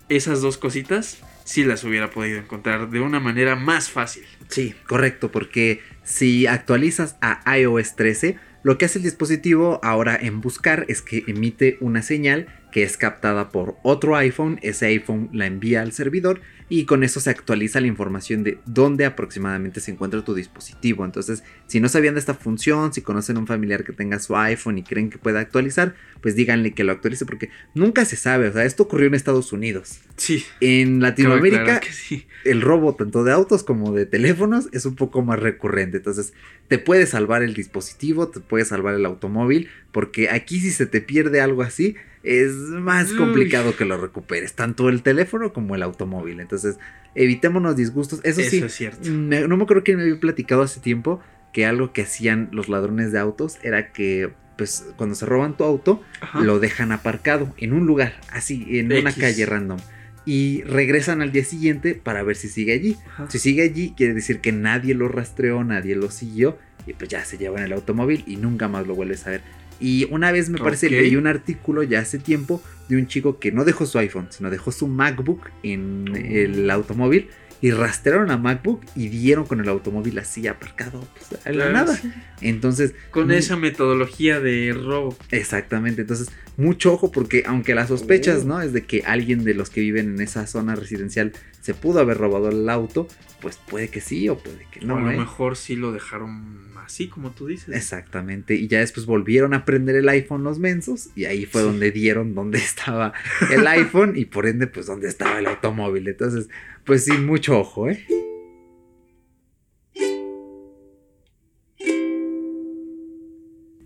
esas dos cositas sí las hubiera podido encontrar de una manera más fácil. Sí, correcto, porque si actualizas a iOS 13, lo que hace el dispositivo ahora en buscar es que emite una señal que es captada por otro iPhone, ese iPhone la envía al servidor y con eso se actualiza la información de dónde aproximadamente se encuentra tu dispositivo. Entonces, si no sabían de esta función, si conocen a un familiar que tenga su iPhone y creen que pueda actualizar, pues díganle que lo actualice porque nunca se sabe, o sea, esto ocurrió en Estados Unidos. Sí. En Latinoamérica aclarar que sí. el robo tanto de autos como de teléfonos es un poco más recurrente. Entonces, te puede salvar el dispositivo, te puede salvar el automóvil, porque aquí si se te pierde algo así, es más Uy. complicado que lo recuperes, tanto el teléfono como el automóvil. Entonces, evitémonos disgustos. Eso, Eso sí, es cierto. me- no me acuerdo que me había platicado hace tiempo que algo que hacían los ladrones de autos era que, pues, cuando se roban tu auto, Ajá. lo dejan aparcado en un lugar, así, en una calle random. Y regresan al día siguiente para ver si sigue allí. Ajá. Si sigue allí, quiere decir que nadie lo rastreó, nadie lo siguió. Y pues ya se llevan el automóvil y nunca más lo vuelves a ver. Y una vez me parece Ok. leí un artículo ya hace tiempo de un chico que no dejó su iPhone, sino dejó su MacBook en Oh. el automóvil. Y rastrearon a MacBook y dieron con el automóvil así aparcado pues, a la Claro, nada. sí. Entonces, Con esa metodología de robo. Exactamente, entonces mucho ojo porque aunque las sospechas, Oh. ¿no? Es de que alguien de los que viven en esa zona residencial se pudo haber robado el auto, pues puede que sí o puede que no. a lo ¿eh? mejor sí lo dejaron así, como tú dices. Exactamente, y ya después volvieron a prender el iPhone los mensos y ahí fue Sí. donde dieron dónde estaba el iPhone y por ende pues dónde estaba el automóvil. Entonces, pues sí, mucho ojo, ¿eh?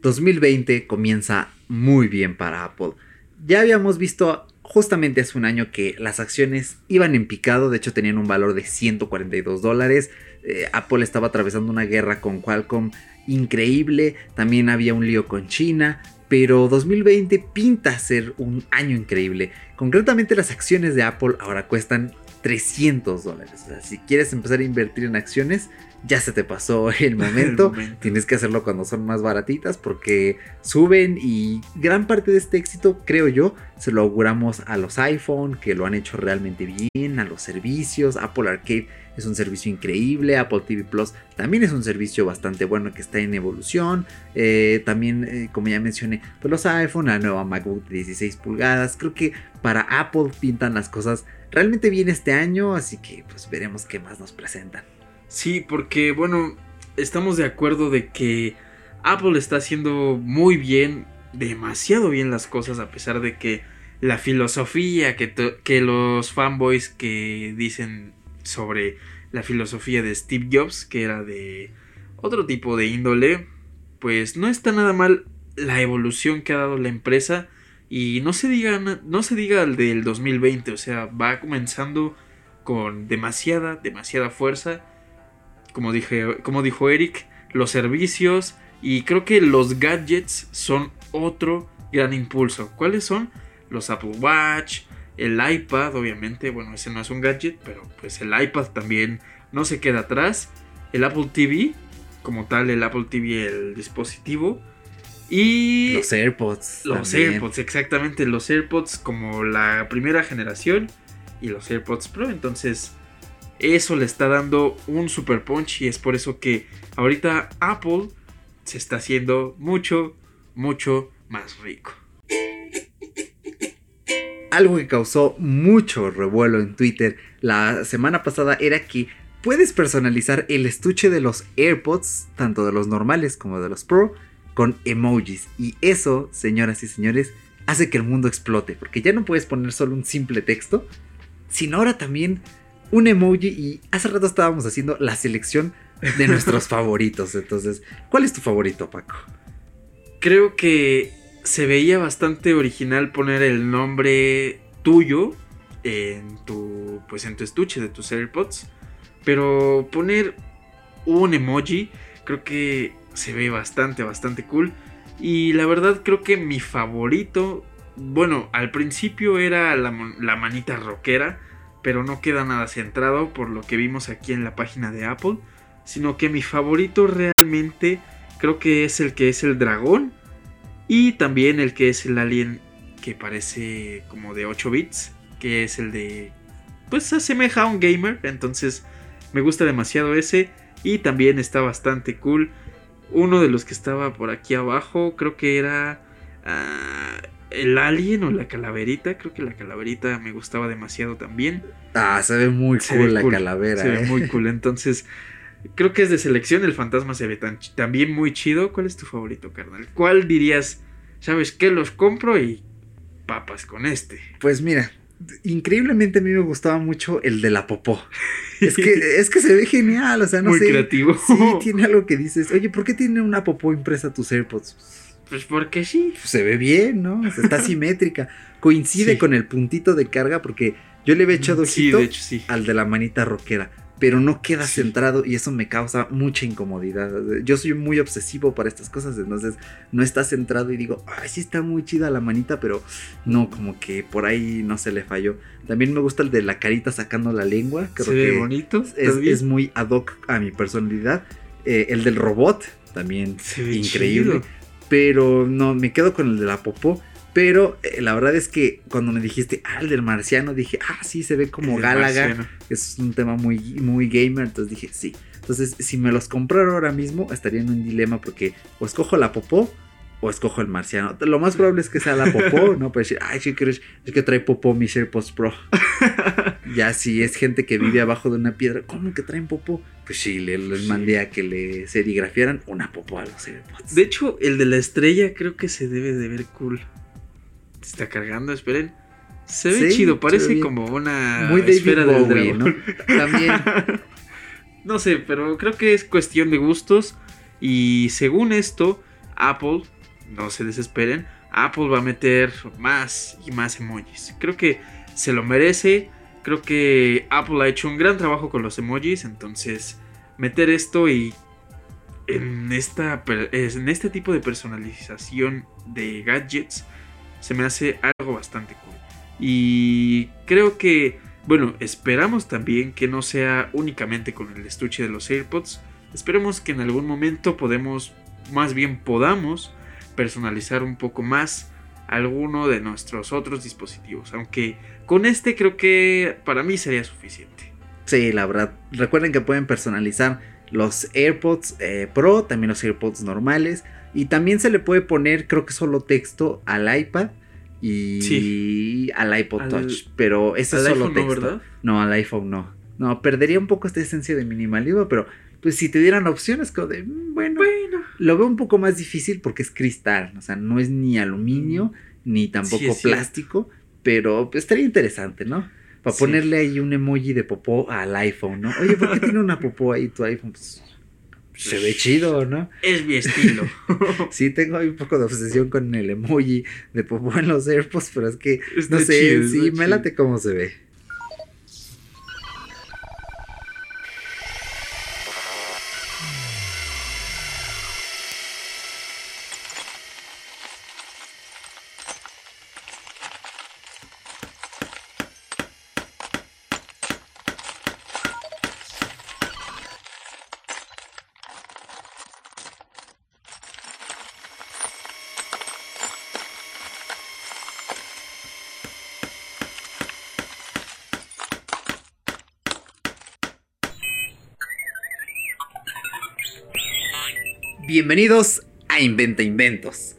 ...2020 comienza muy bien para Apple. Ya habíamos visto justamente hace un año que las acciones iban en picado, de hecho tenían un valor de 142 dólares. Eh, Apple estaba atravesando una guerra con Qualcomm increíble, también había un lío con China, pero 2020 pinta ser un año increíble. Concretamente las acciones de Apple ahora cuestan 300 dólares. O sea, si quieres empezar a invertir en acciones, ya se te pasó el momento. momento. Tienes que hacerlo cuando son más baratitas porque suben y gran parte de este éxito, creo yo, se lo auguramos a los iPhone que lo han hecho realmente bien, a los servicios. Apple Arcade es un servicio increíble, Apple TV Plus también es un servicio bastante bueno que está en evolución. Eh, también, eh, como ya mencioné, pues los iPhone, la nueva MacBook de 16 pulgadas. Creo que para Apple pintan las cosas realmente bien este año, así que pues veremos qué más nos presentan. Sí, porque bueno, estamos de acuerdo de que Apple está haciendo muy bien, demasiado bien las cosas, a pesar de que la filosofía que, que los fanboys que dicen sobre la filosofía de Steve Jobs, que era de otro tipo de índole, pues no está nada mal la evolución que ha dado la empresa. Y no se diga, no se diga el del 2020, o sea, va comenzando con demasiada, demasiada fuerza como, dije, como dijo Eric, los servicios y creo que los gadgets son otro gran impulso. ¿Cuáles son? Los Apple Watch, el iPad, obviamente, bueno, ese no es un gadget, pero pues el iPad también no se queda atrás. El Apple TV, como tal, el Apple TV, el dispositivo. Y Los AirPods. los también. AirPods, exactamente, los AirPods como la primera generación y los AirPods Pro. Entonces, eso le está dando un super punch y es por eso que ahorita Apple se está haciendo mucho, mucho más rico. Algo que causó mucho revuelo en Twitter la semana pasada era que puedes personalizar el estuche de los AirPods, tanto de los normales como de los Pro, con emojis. Y eso, señoras y señores, hace que el mundo explote, porque ya no puedes poner solo un simple texto, sino ahora también un emoji. Y hace rato estábamos haciendo la selección de nuestros favoritos. Entonces, ¿cuál es tu favorito, Paco? Creo que se veía bastante original poner el nombre tuyo en tu pues en tu estuche de tus AirPods, pero poner un emoji creo que se ve bastante bastante cool. Y la verdad creo que mi favorito, bueno, al principio era la, la manita rockera, pero no queda nada centrado por lo que vimos aquí en la página de Apple, sino que mi favorito realmente creo que es el que es el dragón y también el que es el alien que parece como de 8 bits, que es el de... Pues se asemeja a un gamer, entonces me gusta demasiado ese y también está bastante cool. Uno de los que estaba por aquí abajo creo que era ah, el alien o la calaverita, creo que la calaverita me gustaba demasiado también. Ah, se ve muy Se cool ve la cool, calavera. Se ve eh. muy cool, entonces creo que es de selección, el fantasma se ve tan, también muy chido. ¿Cuál es tu favorito, carnal? ¿Cuál dirías, sabes qué, los compro y papas con este? Pues mira, increíblemente a mí me gustaba mucho el de la popó. Es que, es que se ve genial, o sea, no muy sé. creativo. Sí, tiene algo que dices, oye, ¿por qué tiene una popó impresa tus AirPods? Pues porque sí. Pues se ve bien, ¿no? O sea, está simétrica. Coincide Sí. con el puntito de carga porque yo le había echado Sí, ojito de hecho sí. al de la manita rockera, pero no queda Sí. centrado y eso me causa mucha incomodidad. Yo soy muy obsesivo para estas cosas, entonces no está centrado y digo, ay, sí está muy chida la manita, pero no, como que por ahí no se le falló. También me gusta el de la carita sacando la lengua, creo se ve que bonito. es, muy ad hoc a mi personalidad. Eh, el del robot, también Se ve increíble. chido. Pero no, me quedo con el de la popó. Pero eh, la verdad es que cuando me dijiste, ah, el del marciano, dije, ah, sí, se ve como El Galaga. marciano. Es un tema muy, muy gamer, entonces dije, sí. Entonces, si me los comprara ahora mismo, estaría en un dilema porque o escojo la popó o escojo el marciano. Lo más probable es que sea la popó, ¿no? Para decir, ay, sí, es que trae popó mi AirPods Pro. ya si es gente que vive abajo de una piedra, ¿cómo que traen popó? Pues sí, le- les Sí. mandé a que le serigrafiaran una popó a los AirPods. De hecho, el de la estrella creo que se debe de ver cool. Se está cargando, esperen. Se ve Sí, chido, parece como una muy David esfera del Bowie, ¿no? dragón. También. No sé, pero creo que es cuestión de gustos. Y según esto, Apple, no se desesperen, Apple va a meter más y más emojis. Creo que se lo merece. Creo que Apple ha hecho un gran trabajo con los emojis. Entonces, meter esto y en, esta, en este tipo de personalización de gadgets se me hace algo bastante cool. Y creo que, bueno, esperamos también que no sea únicamente con el estuche de los AirPods. Esperemos que en algún momento podemos, más bien podamos, personalizar un poco más alguno de nuestros otros dispositivos. Aunque con este creo que para mí sería suficiente. Sí, la verdad. Recuerden que pueden personalizar los AirPods eh, Pro, también los AirPods normales. Y también se le puede poner, creo que solo texto al iPad y Sí. al iPod Al- Touch. Pero ese es solo no, texto. ¿verdad? No, al iPhone no. No, perdería un poco esta esencia de minimalismo, pero pues si te dieran opciones, como de, mm, bueno, Bueno, lo veo un poco más difícil porque es cristal, o sea, no es ni aluminio, ni tampoco Sí, plástico, pero pues, estaría interesante, ¿no? Para Sí. ponerle ahí un emoji de popó al iPhone, ¿no? Oye, ¿por qué tiene una popó ahí tu iPhone? Pues, se ve chido, ¿no? es mi estilo. Sí, tengo ahí un poco de obsesión con el emoji de popó en los AirPods, pero es que, Está no sé, chido, sí, me late cómo se ve. Bienvenidos a Inventa Inventos.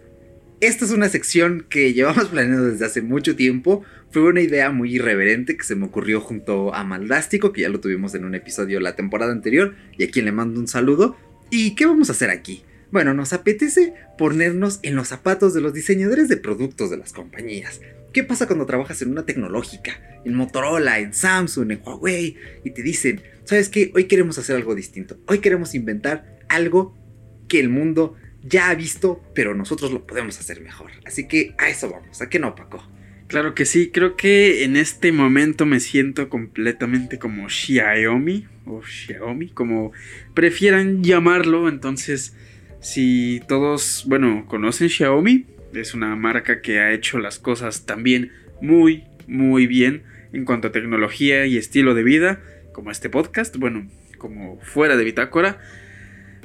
Esta es una sección que llevamos planeando desde hace mucho tiempo. Fue una idea muy irreverente que se me ocurrió junto a Maldástico, que ya lo tuvimos en un episodio la temporada anterior, y a quien le mando un saludo. ¿Y qué vamos a hacer aquí? Bueno, nos apetece ponernos en los zapatos de los diseñadores de productos de las compañías. ¿Qué pasa cuando trabajas en una tecnológica? En Motorola, en Samsung, en Huawei, y te dicen, ¿sabes qué? Hoy queremos hacer algo distinto. Hoy queremos inventar algo que el mundo ya ha visto, pero nosotros lo podemos hacer mejor. Así que a eso vamos, ¿a qué no, Paco? Claro que sí, creo que en este momento me siento completamente como Xiaomi o Xiaomi, como prefieran llamarlo. Entonces, si todos, bueno, conocen Xiaomi, es una marca que ha hecho las cosas también muy, muy bien en cuanto a tecnología y estilo de vida, como este podcast, bueno, como fuera de bitácora.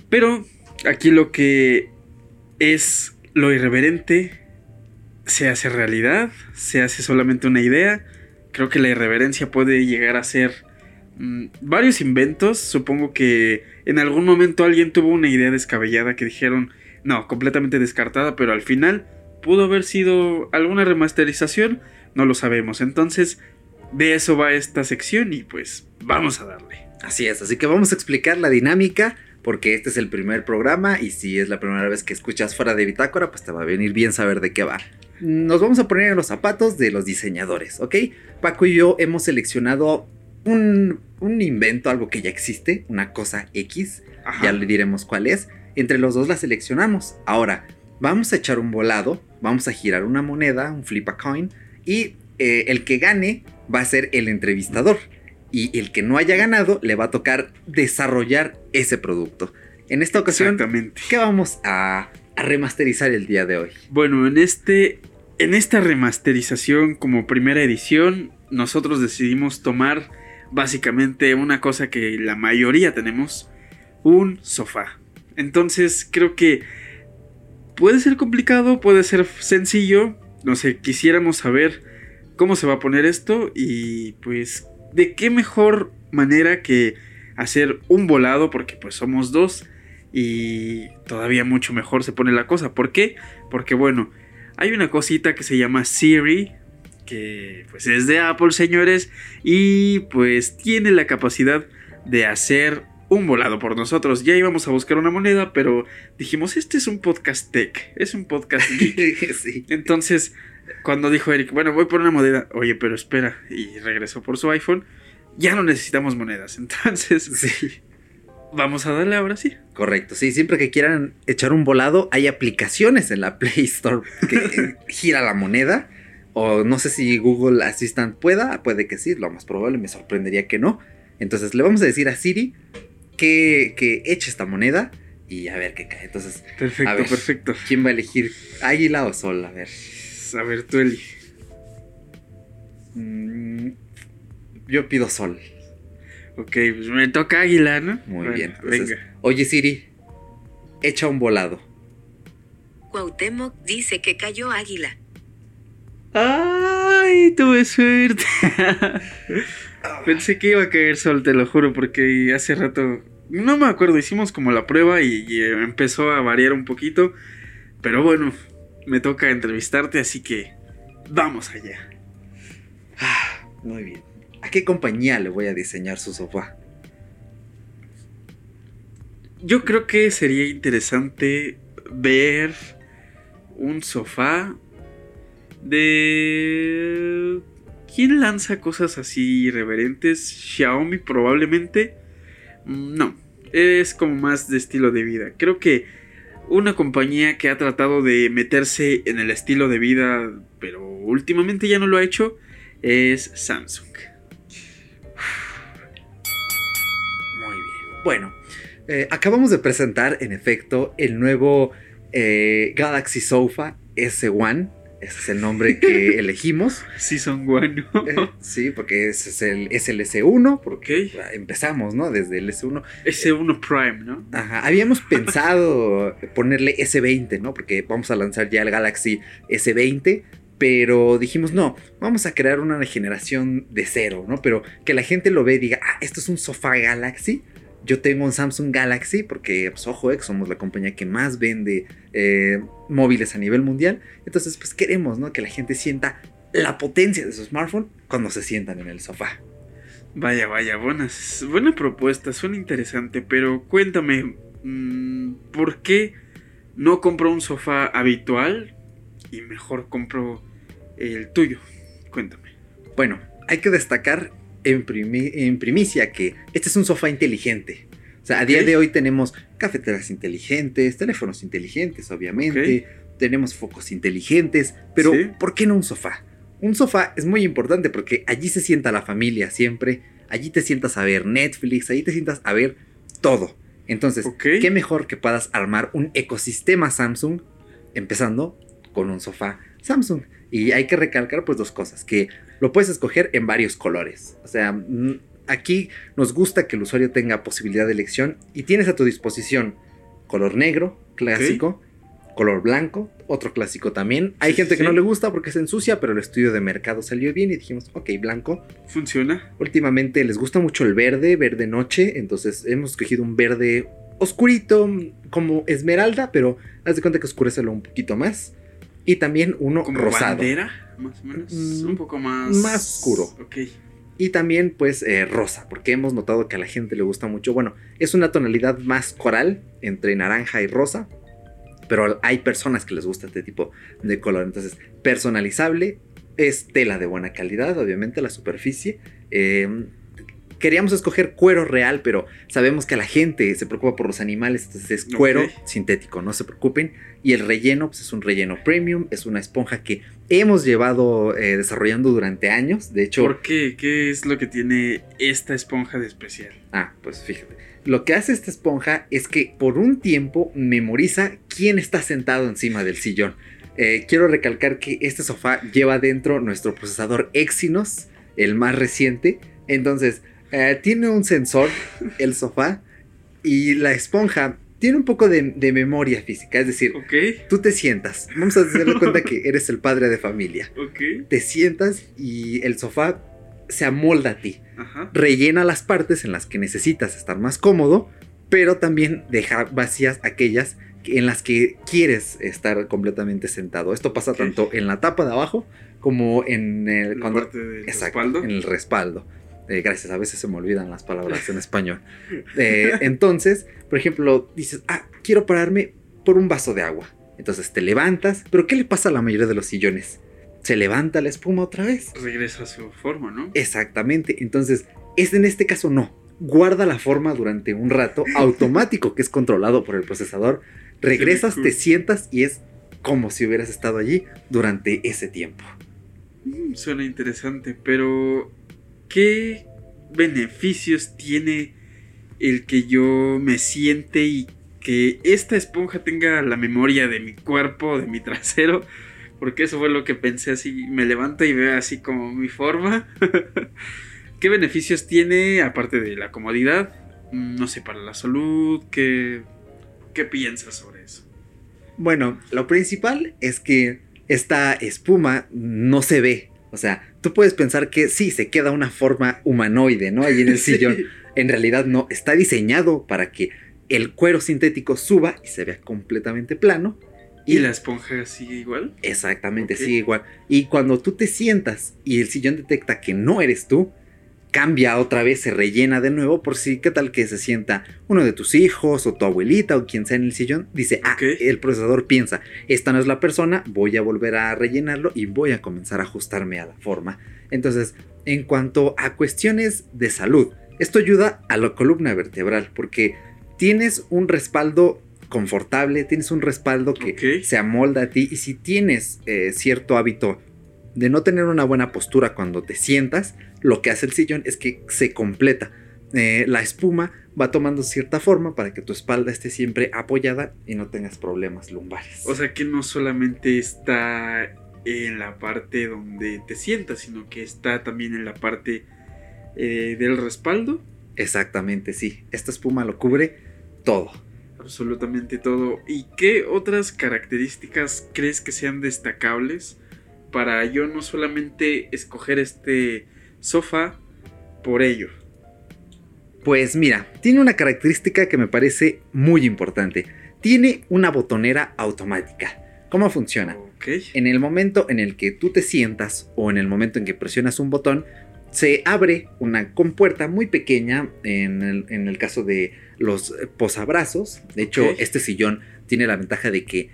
Pero aquí lo que es lo irreverente se hace realidad, se hace solamente una idea. Creo que la irreverencia puede llegar a ser mm, varios inventos. Supongo que en algún momento alguien tuvo una idea descabellada que dijeron, no, completamente descartada, pero al final pudo haber sido alguna remasterización, no lo sabemos. Entonces, de eso va esta sección y pues vamos a darle. Así es, así que vamos a explicar la dinámica porque este es el primer programa y si es la primera vez que escuchas fuera de Bitácora, pues te va a venir bien saber de qué va. Nos vamos a poner en los zapatos de los diseñadores, ¿ok? Paco y yo hemos seleccionado un, un invento, algo que ya existe, una cosa X, Ajá. ya le diremos cuál es. Entre los dos la seleccionamos. Ahora, vamos a echar un volado, vamos a girar una moneda, un flip a coin, y eh, el que gane va a ser el entrevistador. Y el que no haya ganado le va a tocar desarrollar ese producto. En esta ocasión. ¿qué vamos a, a remasterizar el día de hoy? Bueno, en este en esta remasterización como primera edición, nosotros decidimos tomar básicamente una cosa que la mayoría tenemos, un sofá. Entonces, creo que puede ser complicado, puede ser sencillo, no sé, quisiéramos saber cómo se va a poner esto y pues de qué mejor manera que hacer un volado porque pues somos dos y todavía mucho mejor se pone la cosa. ¿Por qué? Porque bueno, hay una cosita que se llama Siri, que pues es de Apple, señores, y pues tiene la capacidad de hacer un volado por nosotros. Ya íbamos a buscar una moneda, pero dijimos, este es un podcast tech, es un podcast geek. sí. Entonces, cuando dijo Eric, bueno, voy por una moneda, oye, pero espera, y regresó por su iPhone, ya no necesitamos monedas. Entonces, Sí. vamos a darle ahora sí. Correcto, sí, siempre que quieran echar un volado, hay aplicaciones en la Play Store que gira la moneda. O no sé si Google Assistant pueda, puede que sí, lo más probable, me sorprendería que no. Entonces le vamos a decir a Siri que, que eche esta moneda y a ver qué cae. Entonces, A Perfecto, ver. perfecto. ¿quién va a elegir? ¿Águila o sol? A ver. A ver, tú Eli. Mm, yo pido sol. Ok, pues me toca águila, ¿no? Muy Bueno, bien. Entonces, venga. Oye Siri, echa un volado. Cuauhtémoc dice que cayó águila. Ay, tuve suerte. Pensé que iba a caer sol, te lo juro, porque hace rato. No me acuerdo, hicimos como la prueba y, y, empezó a variar un poquito. Pero bueno, me toca entrevistarte, así que vamos allá. Ah, muy bien. ¿A qué compañía le voy a diseñar su sofá? Yo creo que sería interesante ver un sofá de... ¿Quién lanza cosas así irreverentes? Xiaomi probablemente. Mm, No, es como más de estilo de vida. Creo que una compañía que ha tratado de meterse en el estilo de vida, pero últimamente ya no lo ha hecho, es Samsung. Muy bien. Bueno, eh, acabamos de presentar en efecto el nuevo eh, Galaxy Sofa S1. Ese es el nombre que elegimos. Season 1. Eh, sí, porque ese es el, es el S1, porque empezamos, ¿no? Desde el S1. S1 Prime, ¿no? Ajá, habíamos pensado ponerle S20, ¿no? Porque vamos a lanzar ya el Galaxy S20, pero dijimos, no, vamos a crear una generación de cero, ¿no? Pero que la gente lo ve y diga, ah, esto es un sofá Galaxy, yo tengo un Samsung Galaxy porque, pues, ojo, eh, somos la compañía que más vende eh, móviles a nivel mundial. Entonces, pues queremos, ¿no? Que la gente sienta la potencia de su smartphone cuando se sientan en el sofá. Vaya, vaya, buenas, buena propuesta, suena interesante, pero cuéntame, mm, ¿por qué no compro un sofá habitual y mejor compro el tuyo? Cuéntame. Bueno, hay que destacar en, primi- en primicia que este es un sofá inteligente. O sea, a día de hoy tenemos cafeteras inteligentes, teléfonos inteligentes, obviamente, tenemos focos inteligentes, pero Sí. ¿por qué no un sofá? Un sofá es muy importante porque allí se sienta la familia siempre, allí te sientas a ver Netflix, allí te sientas a ver todo. Entonces. ¿qué mejor que puedas armar un ecosistema Samsung empezando con un sofá Samsung? Y hay que recalcar pues dos cosas, que lo puedes escoger en varios colores. O sea, mm, aquí nos gusta que el usuario tenga posibilidad de elección y tienes a tu disposición color negro, clásico, color blanco, otro clásico también. Hay Sí, gente que no le gusta porque se ensucia, pero el estudio de mercado salió bien y dijimos, ok, blanco. ¿Funciona? Últimamente les gusta mucho el verde, verde noche, entonces hemos escogido un verde oscurito, como esmeralda, pero haz de cuenta que oscurecelo un poquito más. Y también uno ¿Como rosado. bandera? Más o menos. Mm, un poco más... más oscuro. Ok. Y también, pues, eh, rosa, porque hemos notado que a la gente le gusta mucho. Bueno, es una tonalidad más coral, entre naranja y rosa. Pero hay personas que les gusta este tipo de color. Entonces, personalizable, es tela de buena calidad, obviamente, la superficie. Eh, queríamos escoger cuero real, pero sabemos que a la gente se preocupa por los animales, entonces es cuero Ok. sintético, no se preocupen. Y el relleno, pues es un relleno premium, es una esponja que hemos llevado eh, desarrollando durante años. De hecho, ¿Por qué? ¿Qué es lo que tiene esta esponja de especial? Ah, pues fíjate. Lo que hace esta esponja es que por un tiempo memoriza quién está sentado encima del sillón. Eh, quiero recalcar que este sofá lleva dentro nuestro procesador Exynos, el más reciente. Entonces, eh, tiene un sensor, el sofá, y la esponja tiene un poco de, de memoria física. Es decir, Ok, tú te sientas. Vamos a hacerle cuenta que eres el padre de familia. ok. Te sientas y el sofá se amolda a ti Ajá. rellena las partes en las que necesitas estar más cómodo, pero también deja vacías aquellas que- en las que quieres estar completamente sentado. Esto pasa tanto en la tapa de abajo como en el, La cuando- parte del exacto, respaldo. en el respaldo. Eh, gracias, a veces se me olvidan las palabras en español. Eh, entonces, por ejemplo, dices, ah, quiero pararme por un vaso de agua. Entonces te levantas, pero ¿qué le pasa a la mayoría de los sillones? Se levanta la espuma otra vez. Regresa a su forma, ¿no? Exactamente. Entonces, es en este caso no. Guarda la forma durante un rato automático que es controlado por el procesador. Regresas, te sientas y es como si hubieras estado allí durante ese tiempo. Mm, Suena interesante, pero ¿qué beneficios tiene el que yo me siente y que esta esponja tenga la memoria de mi cuerpo, de mi trasero? Porque eso fue lo que pensé así, me levanto y veo así como mi forma. ¿Qué beneficios tiene aparte de la comodidad? Mm, No sé, para la salud, ¿qué, qué piensas sobre eso? Bueno, lo principal es que esta espuma no se ve. O sea, tú puedes pensar que sí, se queda una forma humanoide, ¿no? Ahí en el Sí. sillón. En realidad no, está diseñado para que el cuero sintético suba y se vea completamente plano. ¿Y la esponja sigue igual? Exactamente, sí, igual. Y cuando tú te sientas y el sillón detecta que no eres tú, cambia otra vez, se rellena de nuevo por si, ¿qué tal que se sienta uno de tus hijos o tu abuelita o quien sea en el sillón? Dice, ah, el procesador piensa, esta no es la persona, voy a volver a rellenarlo y voy a comenzar a ajustarme a la forma. Entonces, en cuanto a cuestiones de salud, esto ayuda a la columna vertebral porque tienes un respaldo confortable, tienes un respaldo que se amolda a ti y si tienes eh, cierto hábito de no tener una buena postura cuando te sientas, lo que hace el sillón es que se completa. Eh, la espuma va tomando cierta forma para que tu espalda esté siempre apoyada y no tengas problemas lumbares. O sea que no solamente está en la parte donde te sientas, sino que está también en la parte eh, del respaldo. Exactamente, sí. Esta espuma lo cubre todo. Absolutamente todo. ¿Y qué otras características crees que sean destacables para yo no solamente escoger este sofá por ello? Pues mira, tiene una característica que me parece muy importante. Tiene una botonera automática. ¿Cómo funciona? En el momento en el que tú te sientas o en el momento en que presionas un botón, se abre una compuerta muy pequeña en el, en el caso de los posabrazos. De hecho, este sillón tiene la ventaja de que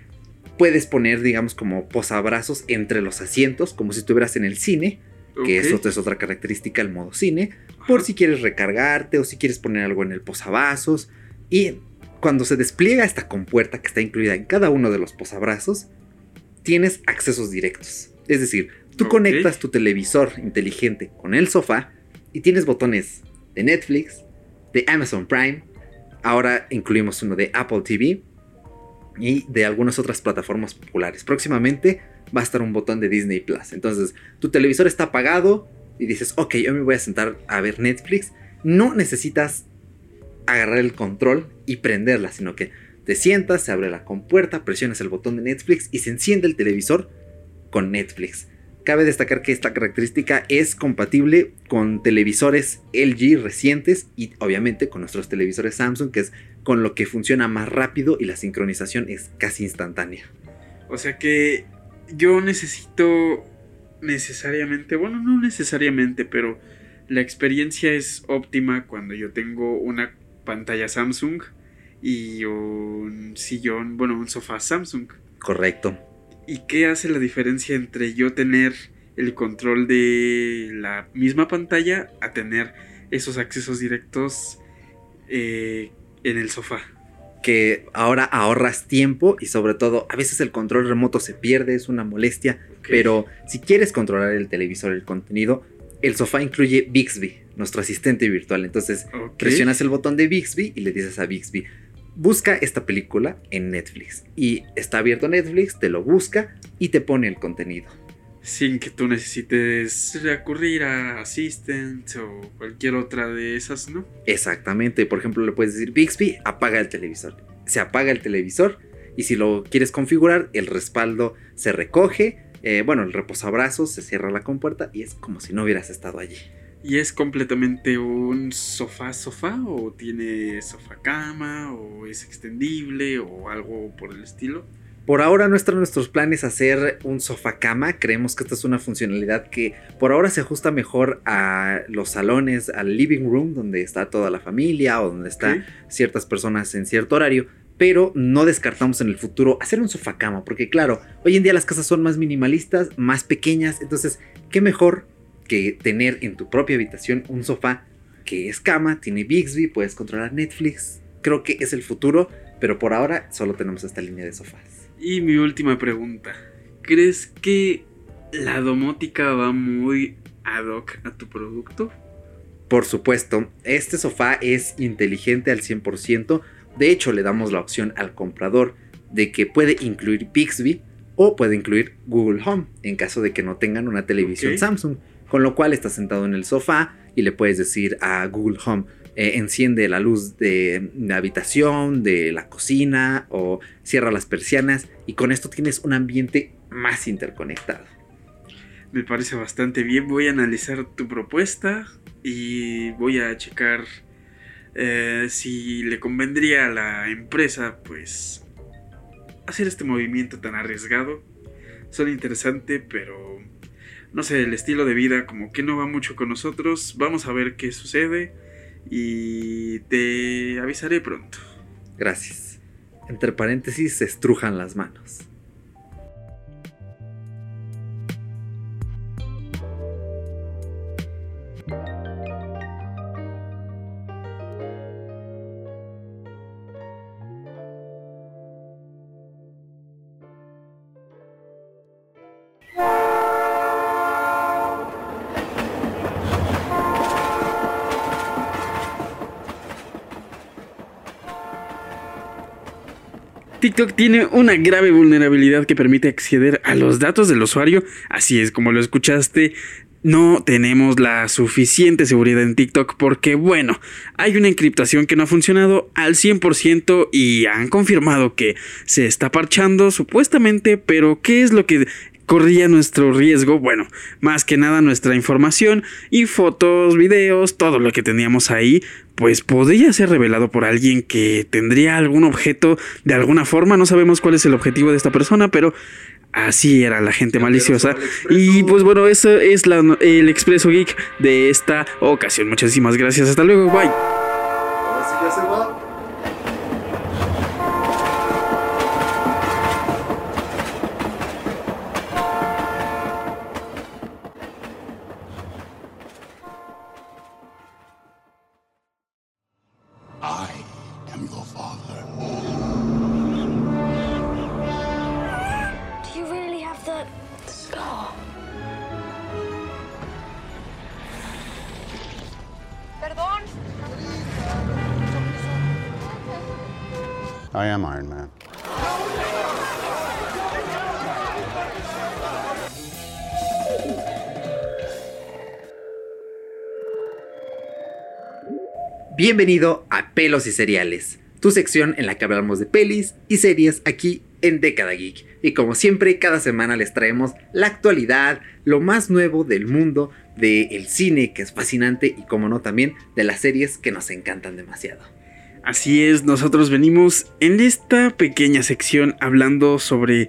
puedes poner, digamos, como posabrazos entre los asientos, como si estuvieras en el cine, que ok. eso es otra característica, el modo cine, por si quieres recargarte o si quieres poner algo en el posavasos. Y cuando se despliega esta compuerta que está incluida en cada uno de los posabrazos, tienes accesos directos. Es decir, tú conectas tu televisor inteligente con el sofá y tienes botones de Netflix, de Amazon Prime, ahora incluimos uno de Apple TV y de algunas otras plataformas populares. Próximamente va a estar un botón de Disney Plus. Entonces, tu televisor está apagado y dices, ok, yo me voy a sentar a ver Netflix. No necesitas agarrar el control y prenderla, sino que te sientas, se abre la compuerta, presionas el botón de Netflix y se enciende el televisor con Netflix. Cabe destacar que esta característica es compatible con televisores LG recientes y obviamente con nuestros televisores Samsung, que es con lo que funciona más rápido y la sincronización es casi instantánea. O sea que yo necesito necesariamente, bueno, no necesariamente, pero la experiencia es óptima cuando yo tengo una pantalla Samsung y un sillón, bueno, un sofá Samsung. Correcto. ¿Y qué hace la diferencia entre yo tener el control de la misma pantalla a tener esos accesos directos eh, en el sofá? Que ahora ahorras tiempo y sobre todo a veces el control remoto se pierde, es una molestia, pero si quieres controlar el televisor, el contenido, el sofá incluye Bixby, nuestro asistente virtual. Entonces presionas el botón de Bixby y le dices a Bixby, busca esta película en Netflix. Y está abierto Netflix, te lo busca y te pone el contenido. Sin que tú necesites recurrir a Assistant o cualquier otra de esas, ¿no? Exactamente, por ejemplo, le puedes decir Bixby, apaga el televisor. Se apaga el televisor y si lo quieres configurar, el respaldo se recoge, eh, bueno, el reposabrazos, se cierra la compuerta y es como si no hubieras estado allí. ¿Y es completamente un sofá sofá o tiene sofá cama o es extendible o algo por el estilo? Por ahora no están nuestros planes hacer un sofá cama. Creemos que esta es una funcionalidad que por ahora se ajusta mejor a los salones, al living room, donde está toda la familia o donde están ciertas personas en cierto horario. Pero no descartamos en el futuro hacer un sofá cama, porque claro, hoy en día las casas son más minimalistas, más pequeñas. Entonces, qué mejor que tener en tu propia habitación un sofá que es cama, tiene Bixby, puedes controlar Netflix. Creo que es el futuro, pero por ahora solo tenemos esta línea de sofás. Y mi última pregunta. ¿Crees que la domótica va muy ad hoc a tu producto? Por supuesto, este sofá es inteligente al 100%. De hecho, le damos la opción al comprador de que puede incluir Bixby o puede incluir Google Home en caso de que no tengan una televisión. Samsung. Con lo cual estás sentado en el sofá y le puedes decir a Google Home, eh, enciende la luz de la habitación, de la cocina o cierra las persianas y con esto tienes un ambiente más interconectado. Me parece bastante bien. Voy a analizar tu propuesta y voy a checar eh, si le convendría a la empresa, pues, hacer este movimiento tan arriesgado. Suena interesante, pero no sé, el estilo de vida como que no va mucho con nosotros. Vamos a ver qué sucede y te avisaré pronto. Gracias. Entre paréntesis, se estrujan las manos. TikTok tiene una grave vulnerabilidad que permite acceder a los datos del usuario. Así es como lo escuchaste. No tenemos la suficiente seguridad en TikTok porque, bueno, hay una encriptación que no ha funcionado al 100% y han confirmado que se está parchando supuestamente, pero ¿qué es lo que corría nuestro riesgo, bueno, más que nada nuestra información y fotos, videos, todo lo que teníamos ahí, pues podría ser revelado por alguien que tendría algún objeto de alguna forma, no sabemos cuál es el objetivo de esta persona, pero Así era la gente maliciosa. Y pues bueno, eso es el Expreso Geek de esta ocasión. Muchísimas gracias. Hasta luego. Bye. I Bienvenido a Pelos y Cereales, tu sección en la que hablamos de pelis y series aquí en Década Geek. Y como siempre, cada semana les traemos la actualidad, lo más nuevo del mundo del cine, que es fascinante, y como no también de las series que nos encantan demasiado. Así es, nosotros venimos en esta pequeña sección hablando sobre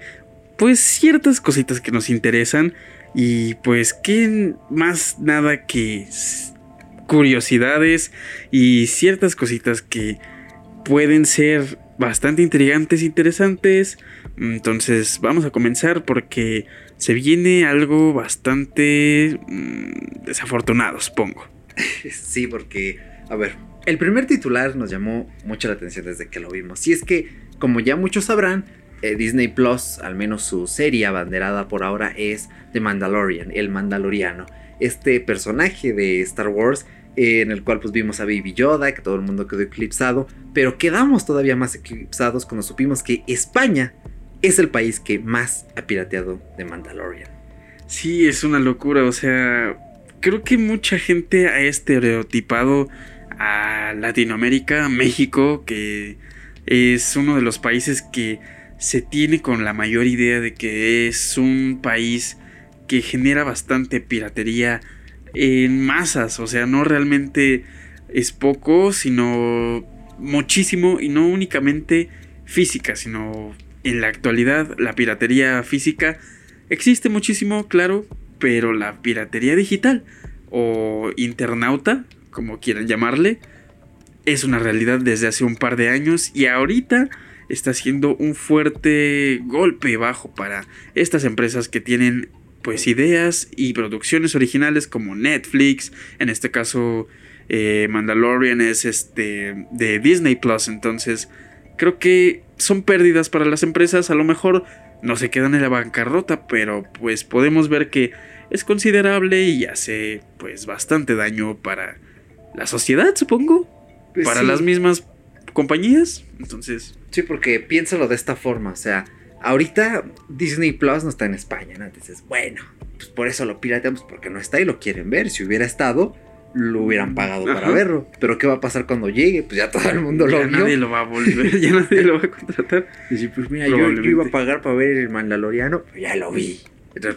pues ciertas cositas que nos interesan y pues que más nada que curiosidades y ciertas cositas que pueden ser bastante intrigantes, interesantes. Entonces vamos a comenzar porque se viene algo bastante mm, desafortunado, supongo. Sí, porque, a ver, el primer titular nos llamó mucho la atención desde que lo vimos. Y es que, como ya muchos sabrán, eh, Disney Plus, al menos su serie abanderada por ahora, es The Mandalorian, el Mandaloriano. Este personaje de Star Wars, en el cual pues vimos a Baby Yoda, que todo el mundo quedó eclipsado, pero quedamos todavía más eclipsados cuando supimos que España es el país que más ha pirateado de Mandalorian. Sí, es una locura, o sea, creo que mucha gente ha estereotipado a Latinoamérica, México, que es uno de los países que se tiene con la mayor idea de que es un país que genera bastante piratería en masas, o sea, no realmente es poco, sino muchísimo y no únicamente física, sino en la actualidad la piratería física existe muchísimo, claro, pero la piratería digital o internauta como quieran llamarle, es una realidad desde hace un par de años y ahorita está siendo un fuerte golpe bajo para estas empresas que tienen pues ideas y producciones originales como Netflix, en este caso eh, Mandalorian es este de Disney Plus, entonces creo que son pérdidas para las empresas, a lo mejor no se quedan en la bancarrota, pero pues podemos ver que es considerable y hace pues bastante daño para la sociedad, supongo. Pues para las mismas compañías. Entonces. Sí, porque piénsalo de esta forma. O sea, ahorita Disney Plus no está en España, ¿no? Entonces, bueno, pues por eso lo pirateamos, porque no está y lo quieren ver. Si hubiera estado, lo hubieran pagado para verlo. Pero ¿qué va a pasar cuando llegue? Pues ya todo el mundo lo vio. nadie lo va a volver, ya nadie lo va a contratar. Y pues mira, yo, yo, iba a pagar para ver el Mandaloriano, pero ya lo vi.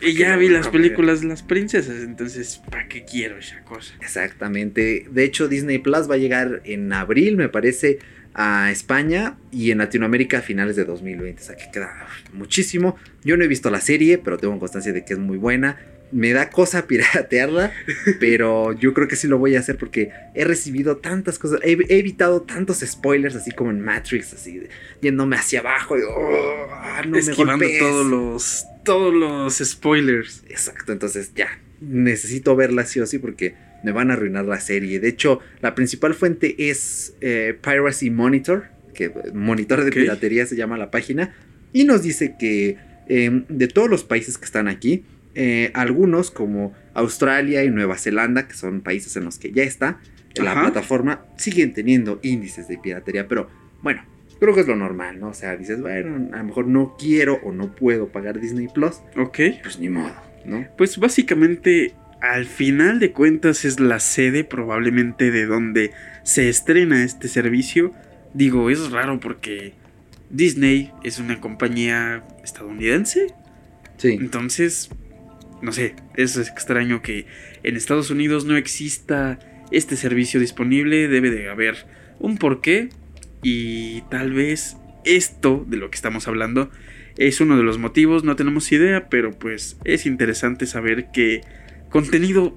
Y ya vi las películas de las princesas, entonces, ¿para qué quiero esa cosa? Exactamente. De hecho, Disney Plus va a llegar en abril, me parece, a España y en Latinoamérica a finales de 2020. O sea que queda muchísimo. Yo no he visto la serie, pero tengo constancia de que es muy buena. Me da cosa piratearla, pero yo creo que sí lo voy a hacer porque he recibido tantas cosas, he, evitado tantos spoilers, así como en Matrix, así yéndome hacia abajo, y, oh, no esquivando todos los todos los spoilers. Exacto, entonces ya, necesito verla sí o sí porque me van a arruinar la serie. De hecho, la principal fuente es eh, Piracy Monitor, que monitor de piratería se llama la página, y nos dice que em, de todos los países que están aquí, eh, algunos como Australia y Nueva Zelanda, que son países en los que ya está la plataforma, siguen teniendo índices de piratería, pero bueno, creo que es lo normal, ¿no? O sea, dices, bueno, a lo mejor no quiero o no puedo pagar Disney Plus. Ok. Pues ni modo, ¿no? Pues básicamente, al final de cuentas, es la sede probablemente de donde se estrena este servicio. Digo, es raro porque Disney es una compañía estadounidense. Sí. Entonces, no sé, es extraño que en Estados Unidos no exista este servicio disponible, debe de haber un porqué y tal vez esto de lo que estamos hablando es uno de los motivos, no tenemos idea, pero pues es interesante saber que contenido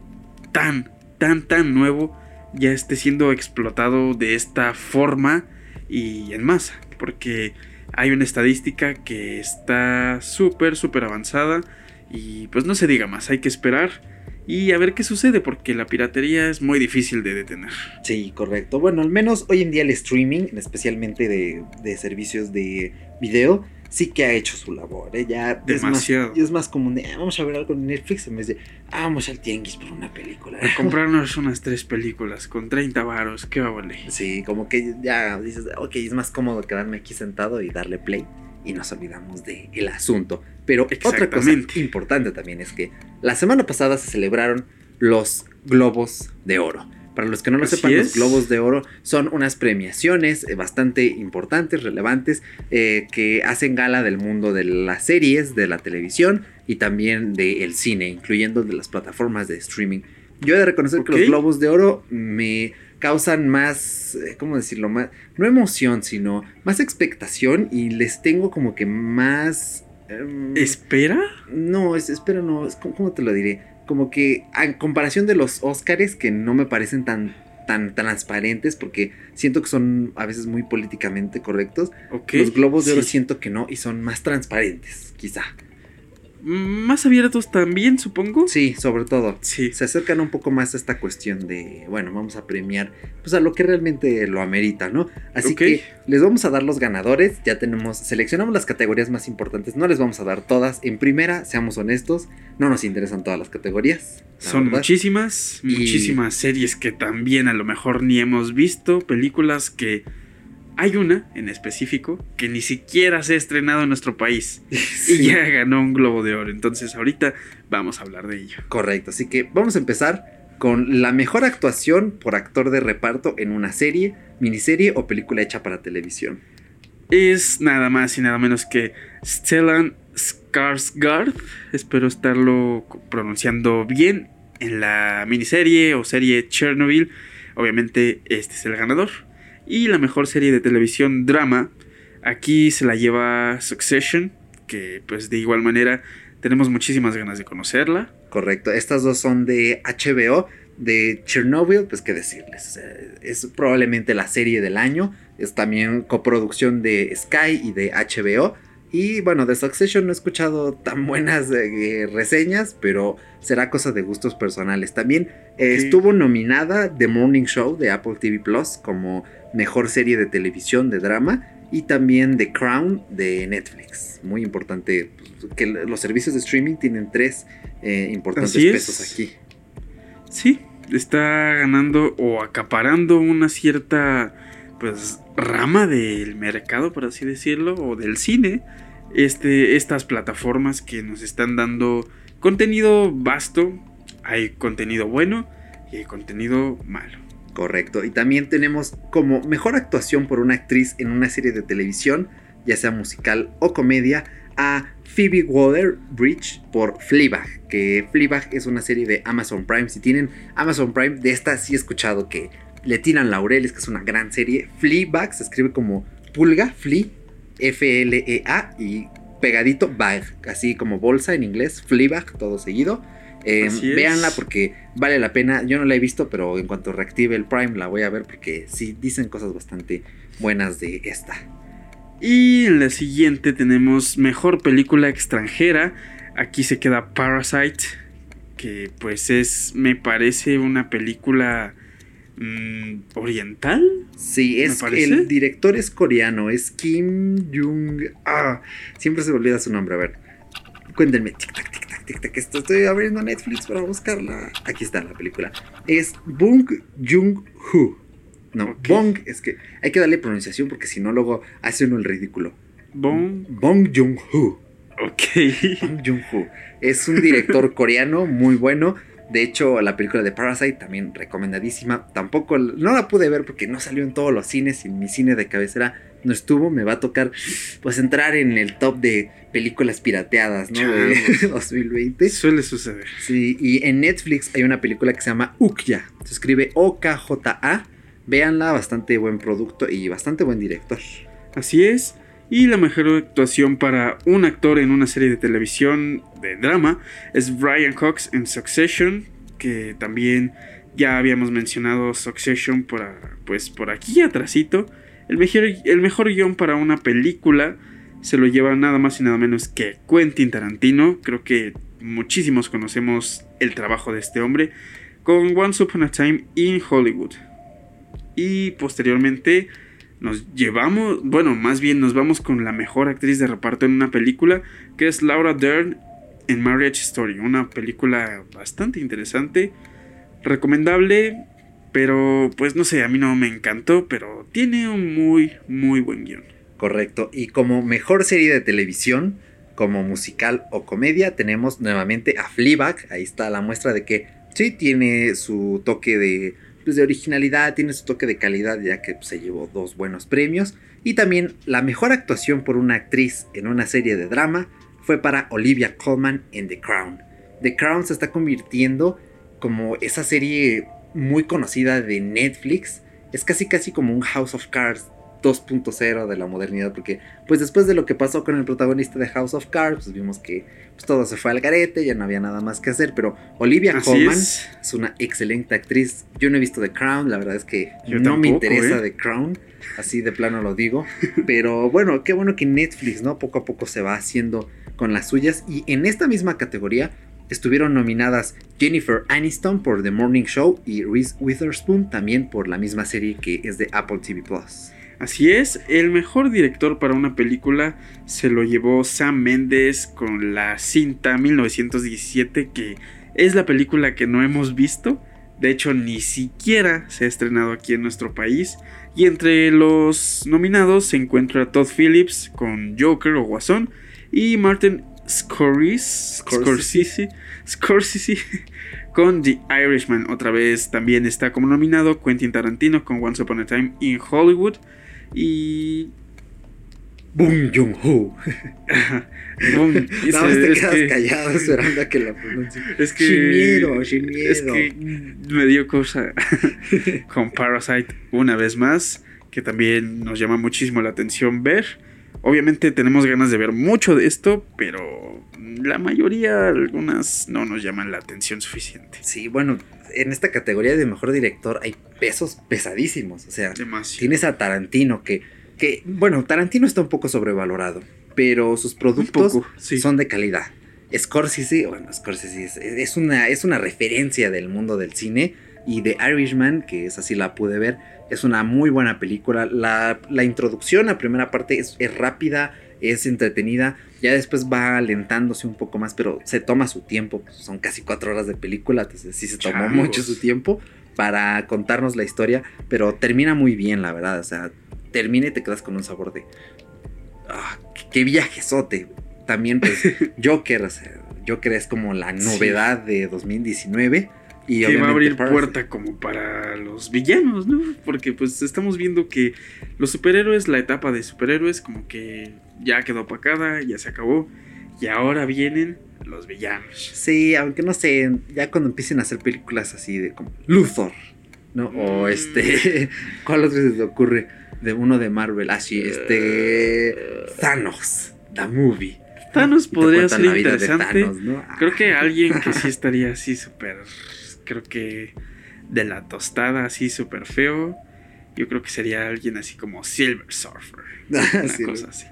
tan, tan, tan nuevo ya esté siendo explotado de esta forma y en masa, porque hay una estadística que está súper, súper avanzada y pues no se diga más, hay que esperar y a ver qué sucede, porque la piratería es muy difícil de detener. Sí, correcto. Bueno, al menos hoy en día el streaming, especialmente de, de servicios de video, sí que ha hecho su labor. ¿eh? Ya Demasiado. Es más, es más común de, "Ah, vamos a ver algo en Netflix en vez de, "Ah, vamos al tianguis por una película. Comprarnos unas tres películas con 30 varos, ¿qué va a valer? Sí, como que ya dices, ok, es más cómodo quedarme aquí sentado y darle play. Y nos olvidamos del el asunto. Pero otra cosa importante también es que la semana pasada se celebraron los Globos de Oro. Para los que no lo Así sepan, los. Globos de Oro son unas premiaciones eh, bastante importantes, relevantes, eh, que hacen gala del mundo de las series, de la televisión y también del cine, incluyendo de las plataformas de streaming. Yo he de reconocer que los Globos de Oro me causan más, eh, ¿cómo decirlo? Más, no emoción, sino más expectación y les tengo como que más... em, ¿Espera? no, es, espera, no, es, ¿cómo, cómo te lo diré? Como que en comparación de los Oscars que no me parecen tan, tan transparentes porque siento que son a veces muy políticamente correctos, los globos de oro Sí. siento que no y son más transparentes, quizá. Más abiertos también, supongo. Sí, sobre todo. Sí. Se acercan un poco más a esta cuestión de, bueno, vamos a premiar pues a lo que realmente lo amerita, ¿no? Así que les vamos a dar los ganadores, ya tenemos, seleccionamos las categorías más importantes, no les vamos a dar todas. En primera, seamos honestos, no nos interesan todas las categorías. la Son verdad. muchísimas, Y- muchísimas series que también a lo mejor ni hemos visto, películas que hay una en específico que ni siquiera se ha estrenado en nuestro país Sí, y ya ganó un globo de oro. Entonces ahorita vamos a hablar de ello. Correcto, así que vamos a empezar con la mejor actuación por actor de reparto en una serie, miniserie o película hecha para televisión. Es nada más y nada menos que Stellan Skarsgård. Espero estarlo pronunciando bien en la miniserie o serie Chernobyl. Obviamente este es el ganador. Y la mejor serie de televisión drama. Aquí se la lleva Succession. Que pues de igual manera tenemos muchísimas ganas de conocerla. Correcto, estas dos son de HBO, de Chernobyl, pues qué decirles. Es probablemente la serie del año, es también coproducción de Sky y de HBO. Y bueno, de Succession no he escuchado tan buenas eh, reseñas, pero será cosa de gustos personales. También eh, estuvo nominada The Morning Show de Apple TV Plus como mejor serie de televisión de drama y también The Crown de Netflix. Muy importante pues, que los servicios de streaming tienen tres eh, importantes Así es. pesos aquí. Sí, está ganando o acaparando una cierta pues rama del mercado, por así decirlo, o del cine. Este, estas plataformas que nos están dando contenido vasto, hay contenido bueno y hay contenido malo. Correcto. Y también tenemos como mejor actuación por una actriz en una serie de televisión, ya sea musical o comedia, a Phoebe Waller-Bridge por Fleabag, que Fleabag es una serie de Amazon Prime. Si tienen Amazon Prime, de esta sí he escuchado que le tiran laureles, que es una gran serie. Fleabag se escribe como pulga, flea, F-L-E-A y pegadito bag, así como bolsa en inglés, Fleabag, todo seguido. Eh, es. véanla porque vale la pena. Yo no la he visto, pero en cuanto reactive el Prime la voy a ver porque sí dicen cosas bastante buenas de esta. Y en la siguiente tenemos mejor película extranjera. Aquí se queda Parasite, que pues es, me parece una película mm, oriental. Sí, ¿Me es el director es coreano, es Kim Jung. Ah, siempre se me olvida su nombre. A ver, cuéntenme. Tic tac, tic tac, tic tac. Esto estoy abriendo Netflix para buscarla. Aquí está la película. Es Bong Jung Ho. No, Ok. Bong, es que hay que darle pronunciación porque si no, luego hace uno el ridículo. Bon, Bong Jung Ho. ok. Bong Joon-ho es un director coreano muy bueno. De hecho, la película de Parasite también recomendadísima. Tampoco no la pude ver porque no salió en todos los cines y mi cine de cabecera no estuvo. Me va a tocar pues entrar en el top de películas pirateadas, ¿no? De 2020. Suele suceder. Sí, y en Netflix hay una película que se llama Ukya. Se escribe O-K-J-A. Véanla, bastante buen producto y bastante buen director. Así es. Y la mejor actuación para un actor en una serie de televisión de drama es Brian Cox en Succession, que también ya habíamos mencionado Succession por, pues, por aquí atrásito. El mejor, el mejor guion para una película se lo lleva nada más y nada menos que Quentin Tarantino. Creo que muchísimos conocemos el trabajo de este hombre con Once Upon a Time in Hollywood. Y posteriormente nos llevamos, bueno, más bien nos vamos con la mejor actriz de reparto en una película, que es Laura Dern en Marriage Story, una película bastante interesante, recomendable, pero pues no sé, a mí no me encantó, pero tiene un muy, muy buen guion. Correcto, y como mejor serie de televisión, como musical o comedia, tenemos nuevamente a Fleabag, ahí está la muestra de que sí tiene su toque de pues, de originalidad, tiene su toque de calidad, ya que pues, se llevó dos buenos premios. Y también la mejor actuación por una actriz en una serie de drama fue para Olivia Colman en The Crown. The Crown se está convirtiendo como esa serie muy conocida de Netflix. Es casi casi como un House of Cards 2.0 de la modernidad, porque pues después de lo que pasó con el protagonista de House of Cards, pues vimos que pues, todo se fue al garete, ya no había nada más que hacer, pero Olivia Colman es. una excelente actriz. Yo no he visto The Crown, la verdad es que no me interesa ¿eh? The Crown, así de plano lo digo, pero bueno, qué bueno que Netflix, ¿no? Poco a poco se va haciendo con las suyas y en esta misma categoría estuvieron nominadas Jennifer Aniston por The Morning Show y Reese Witherspoon también por la misma serie que es de Apple TV Plus. Así es, el mejor director para una película se lo llevó Sam Mendes con la cinta 1917, que es la película que no hemos visto. De hecho, ni siquiera se ha estrenado aquí en nuestro país. Y entre los nominados se encuentra Todd Phillips con Joker o Guasón y Martin Scorsese, Scorsese, Scorsese con The Irishman. Otra vez también está como nominado Quentin Tarantino con Once Upon a Time in Hollywood. Y. Boom Jung Ho. Boom. Nada más te quedas callado esperando a que la pronuncie. Es que. Es que me dio cosa con Parasite una vez más. Que también nos llama muchísimo la atención ver. Obviamente tenemos ganas de ver mucho de esto, pero la mayoría, algunas, no nos llaman la atención suficiente. Sí, bueno, en esta categoría de mejor director hay pesos pesadísimos. O sea, tienes a Tarantino que, que, bueno, Tarantino está un poco sobrevalorado, pero sus productos son de calidad. Scorsese, bueno, Scorsese es, una, es una referencia del mundo del cine. Y The Irishman, que es así la pude ver, es una muy buena película. La, la introducción, la primera parte es, es rápida, es entretenida. Ya después va alentándose un poco más, pero se toma su tiempo. Pues, son casi cuatro horas de película, entonces sí se tomó mucho su tiempo para contarnos la historia, pero termina muy bien, la verdad. O sea, termina y te quedas con un sabor de. Ah, ¡Qué viajesote! También, pues, Joker, o sea, Joker es como la novedad de 2019 que va a abrir puerta como para los villanos, ¿no? Porque pues estamos viendo que los superhéroes, la etapa de superhéroes como que ya quedó apacada, ya se acabó. Y ahora vienen los villanos. Sí, aunque no sé, ya cuando empiecen a hacer películas así de como Luthor, ¿no? O mm. este, ¿cuál otro se te ocurre? De uno de Marvel, así, este, Thanos, the movie. Thanos podría ser interesante. Creo que alguien que sí estaría así súper creo que de la tostada así súper feo, yo creo que sería alguien así como Silver Surfer. Una cosa así.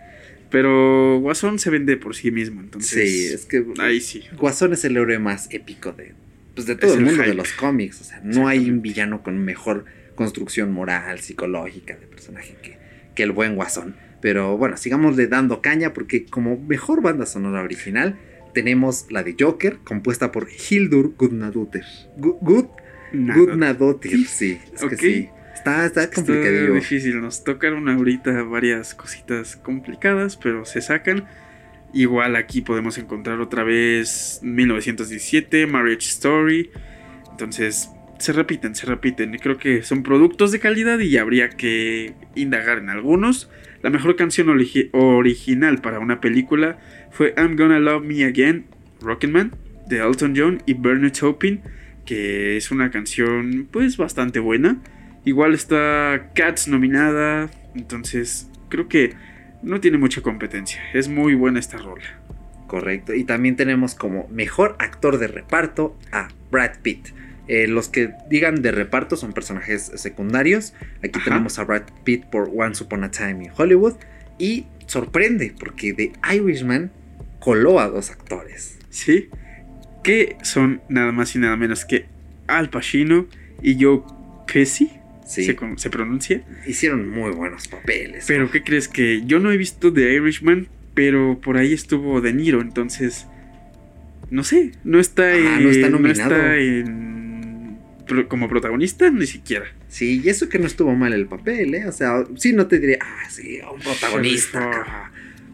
Pero Guasón se vende por sí mismo, entonces. Sí, es que. Ahí sí. Guasón es el héroe más épico de, pues de todo el, mundo de los cómics. O sea, no hay un villano con mejor construcción moral, psicológica de personaje que, que el buen Guasón. Pero bueno, sigamosle dando caña porque como mejor banda sonora original tenemos la de Joker, compuesta por Hildur Gudnadotter. Good, sí. Es que sí. Está, está complicado. difícil. Nos tocan ahorita varias cositas complicadas, pero se sacan. Igual aquí podemos encontrar otra vez 1917, Marriage Story. Entonces, se repiten, se repiten. Y creo que son productos de calidad y habría que indagar en algunos. La mejor canción origi- original para una película fue I'm Gonna Love Me Again, Rocketman, de Elton John y Bernard Taupin, que es una canción pues bastante buena. Igual está Cats nominada, entonces creo que no tiene mucha competencia. Es muy buena esta rola. Correcto. Y también tenemos como mejor actor de reparto a Brad Pitt. Eh, los que digan de reparto son personajes secundarios. Aquí Ajá. tenemos a Brad Pitt por Once Upon a Time in Hollywood. Y sorprende porque The Irishman coló a dos actores. ¿Sí? Que son nada más y nada menos que Al Pacino y Joe Pesci. Sí, Se, se pronuncia. hicieron muy buenos papeles. Pero ¿qué crees que yo no he visto The Irishman, pero por ahí estuvo De Niro, entonces no sé, no está, Ah, no está nominado. está en- como protagonista ni siquiera. Sí, y eso que no estuvo mal el papel, ¿eh? O sea, sí, no te diré, ah, sí, un protagonista.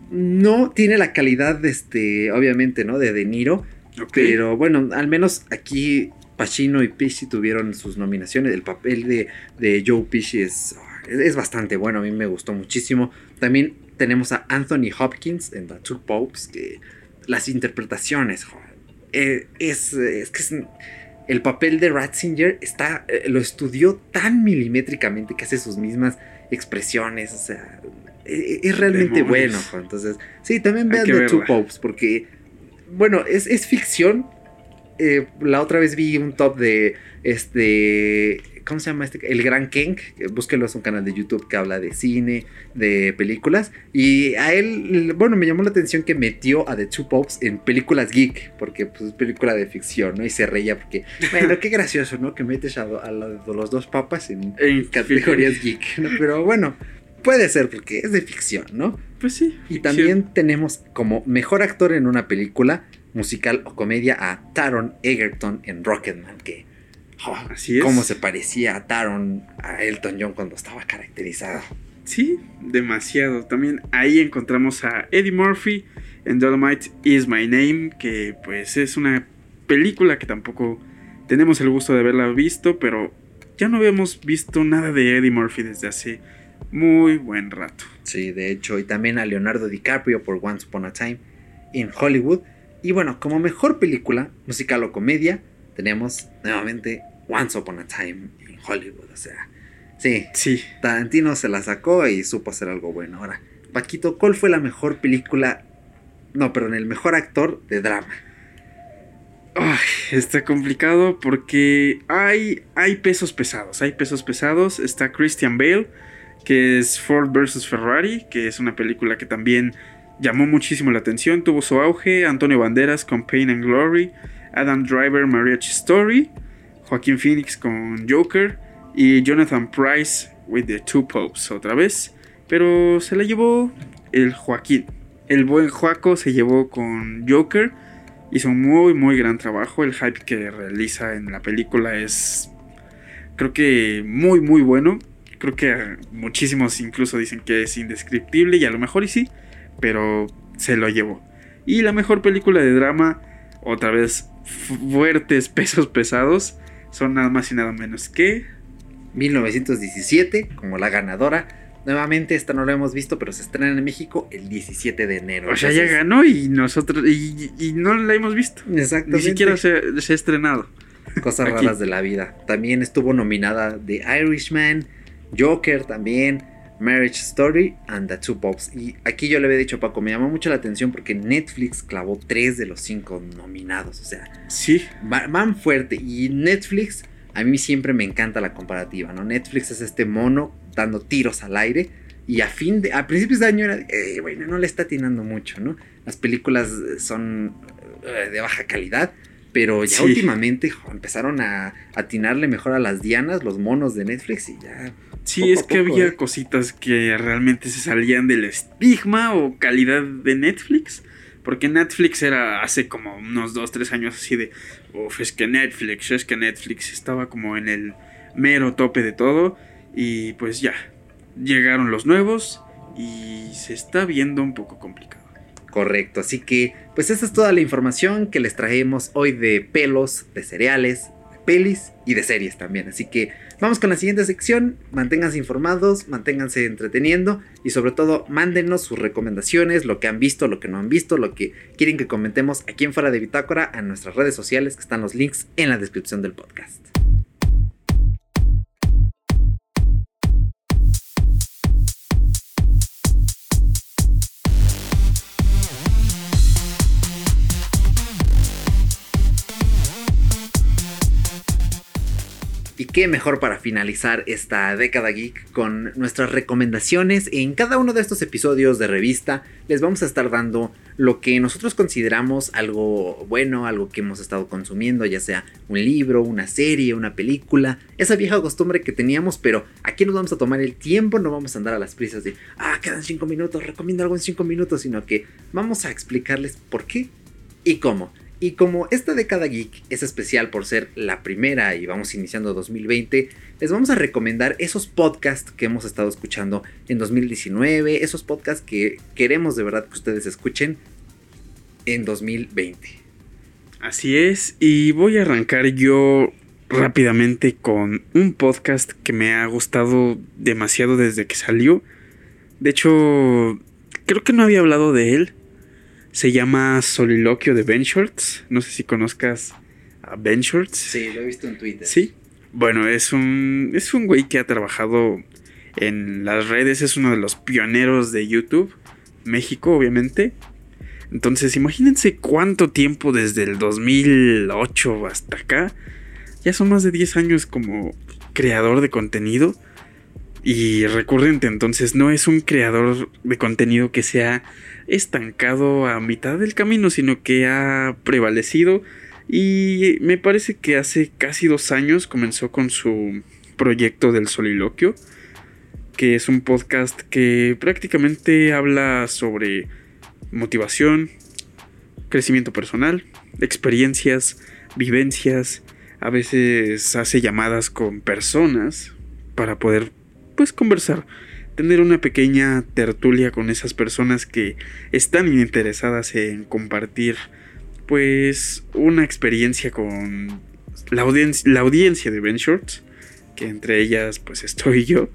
No tiene la calidad, de este, obviamente, ¿no? De De Niro. Pero bueno, al menos aquí Pacino y Pesci tuvieron sus nominaciones. El papel de, de Joe Pesci es, es bastante bueno, a mí me gustó muchísimo. También tenemos a Anthony Hopkins en The Two Popes, que las interpretaciones, joder, eh, es, es que es- el papel de Ratzinger está, eh, lo estudió tan milimétricamente que hace sus mismas expresiones, o sea, es realmente Demonios. bueno. joder. Entonces, sí, también vean The Two. Popes, porque bueno, es, es ficción. Eh, la otra vez vi un top de este. ¿Cómo se llama este? El Gran King. Eh, Búsquelo, es un canal de YouTube que habla de cine, de películas. Y a él, bueno, me llamó la atención que metió a The Two Popes en películas geek, porque pues, es película de ficción, ¿no? Y se reía porque, bueno, qué gracioso, ¿no? Que metes a, a de los dos papas en En categorías geek, ¿no? Pero bueno, puede ser porque es de ficción, ¿no? Pues sí. Y también tenemos como mejor actor en una película, musical o comedia a Taron Egerton en Rocketman, que oh, Así es. cómo se parecía a Taron a Elton John cuando estaba caracterizado. Sí, demasiado. También ahí encontramos a Eddie Murphy en Dolomite Is My Name, que pues es una película que tampoco tenemos el gusto de haberla visto, pero ya no habíamos visto nada de Eddie Murphy desde hace muy buen rato. Sí, de hecho, y también a Leonardo DiCaprio por Once Upon a Time in Hollywood. Y bueno, como mejor película, musical o comedia, tenemos nuevamente Once Upon a Time in Hollywood. O sea, sí, Sí, Tarantino se la sacó y supo hacer algo bueno. Ahora, Paquito, ¿cuál fue la mejor película? No, perdón, el mejor actor de drama. Ay, está complicado porque hay, hay pesos pesados, hay pesos pesados. Está Christian Bale, que es Ford vs. Ferrari, que es una película que también llamó muchísimo la atención, tuvo su auge. Antonio Banderas con Pain and Glory, Adam Driver, Mariachi Story, Joaquín Phoenix con Joker y Jonathan Price with the Two Popes otra vez. Pero se la llevó el Joaquín. El buen Joaco se llevó con Joker. Hizo un muy, muy gran trabajo. El hype que realiza en la película es, creo que muy, muy bueno. Creo que muchísimos incluso dicen que es indescriptible y a lo mejor y sí, pero se lo llevó. Y la mejor película de drama, otra vez fuertes pesos pesados, son nada más y nada menos que 1917 como la ganadora. Nuevamente, esta no la hemos visto, pero se estrena en México el 17 de enero. O sea, ya ganó y nosotros y, y no la hemos visto. Ni Exactamente. siquiera se, se ha estrenado. Cosas raras de la vida. También estuvo nominada The Irishman, Joker también, Marriage Story and The Two Pops. Y aquí yo le había dicho a Paco, me llamó mucho la atención porque Netflix clavó tres de los cinco nominados. O sea, Sí, va- van fuerte. Y Netflix, a mí siempre me encanta la comparativa, ¿no? Netflix es este mono dando tiros al aire. Y a fin de. A principios de año era. "Eh, bueno, no le está atinando mucho, ¿no? Las películas eh, son eh, de baja calidad. Pero ya Sí. últimamente jo, empezaron a atinarle mejor a las dianas, los monos de Netflix. Y ya. Sí, es que había eh. cositas que realmente se salían del estigma o calidad de Netflix. Porque Netflix era hace como unos 2, 3 años así de, uff, es que Netflix, es que Netflix estaba como en el mero tope de todo. Y pues ya, llegaron los nuevos y se está viendo un poco complicado. Correcto. Así que, pues esa es toda la información que les traemos hoy de pelos, de cereales, pelis y de series también. Así que vamos con la siguiente sección. Manténganse informados, manténganse entreteniendo y sobre todo mándenos sus recomendaciones, lo que han visto, lo que no han visto, lo que quieren que comentemos aquí en Fuera de Bitácora a nuestras redes sociales que están los links en la descripción del podcast. Qué mejor para finalizar esta década geek con nuestras recomendaciones. En cada uno de estos episodios de revista les vamos a estar dando lo que nosotros consideramos algo bueno, algo que hemos estado consumiendo, ya sea un libro, una serie, una película, esa vieja costumbre que teníamos, pero aquí nos vamos a tomar el tiempo, no vamos a andar a las prisas de, ah, quedan 5 minutos, recomiendo algo en 5 minutos, sino que vamos a explicarles por qué y cómo. Y como esta década geek es especial por ser la primera y vamos iniciando 2020, les vamos a recomendar esos podcasts que hemos estado escuchando en 2019, esos podcasts que queremos de verdad que ustedes escuchen en 2020. Así es, y voy a arrancar yo rápidamente con un podcast que me ha gustado demasiado desde que salió. De hecho, creo que no había hablado de él se llama Soliloquio de Ben Shorts. No sé si conozcas a Ben Shorts. Sí, lo he visto en Twitter. Sí. Bueno, es un, es un güey que ha trabajado en las redes, es uno de los pioneros de YouTube, México obviamente. Entonces imagínense cuánto tiempo desde el 2008 hasta acá. Ya son más de 10 años como creador de contenido y recurrente. Entonces no es un creador de contenido que sea estancado a mitad del camino, sino que ha prevalecido. Y me parece que hace casi dos años comenzó con su proyecto del soliloquio, que es un podcast que prácticamente habla sobre motivación, crecimiento personal, experiencias, vivencias, a veces hace llamadas con personas para poder pues conversar tener una pequeña tertulia con esas personas que están interesadas en compartir pues una experiencia con la, audiencia, la audiencia de Ben Shorts, que entre ellas pues estoy yo.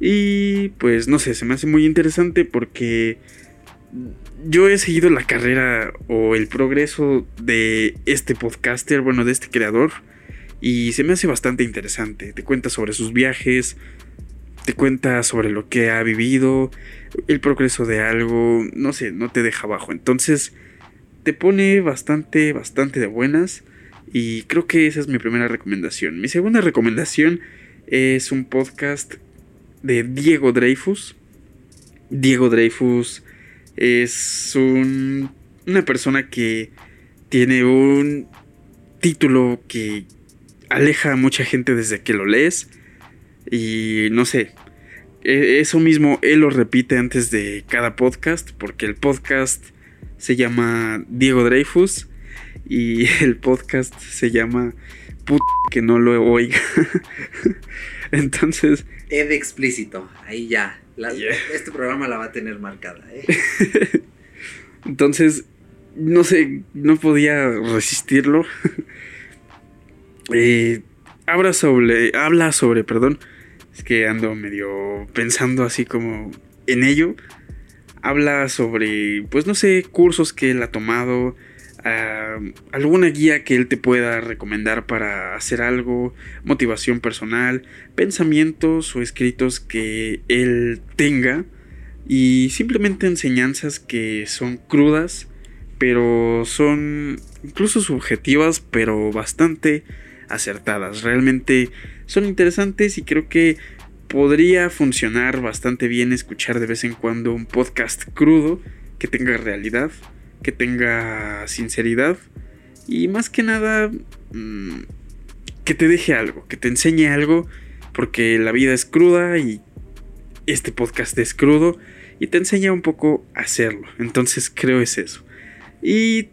Y pues no sé, se me hace muy interesante porque yo he seguido la carrera o el progreso de este podcaster, bueno, de este creador, y se me hace bastante interesante. Te cuenta sobre sus viajes, te cuenta sobre lo que ha vivido, el progreso de algo, no sé, no te deja abajo. Entonces, te pone bastante, bastante de buenas. Y creo que esa es mi primera recomendación. Mi segunda recomendación es un podcast de Diego Dreyfus. Diego Dreyfus es un, una persona que tiene un título que aleja a mucha gente desde que lo lees. Y no sé, e, eso mismo él lo repite antes de cada podcast, porque el podcast se llama Diego Dreyfus y el podcast se llama Put que no lo oiga. Entonces. Ed explícito, ahí ya. Este programa la va a tener marcada. ¿eh? Entonces, no sé, no podía resistirlo. eh, habla sobre, habla sobre, perdón, es que ando medio pensando así como en ello. Habla sobre, pues no sé, cursos que él ha tomado, alguna guía que él te pueda recomendar para hacer algo, motivación personal, pensamientos o escritos que él tenga y simplemente enseñanzas que son crudas, pero son incluso subjetivas, pero bastante acertadas. Realmente son interesantes y creo que podría funcionar bastante bien escuchar de vez en cuando un podcast crudo que tenga realidad, que tenga sinceridad y más que nada mm, que te deje algo, que te enseñe algo, porque la vida es cruda y este podcast es crudo y te enseña un poco a hacerlo. Entonces creo es eso. Y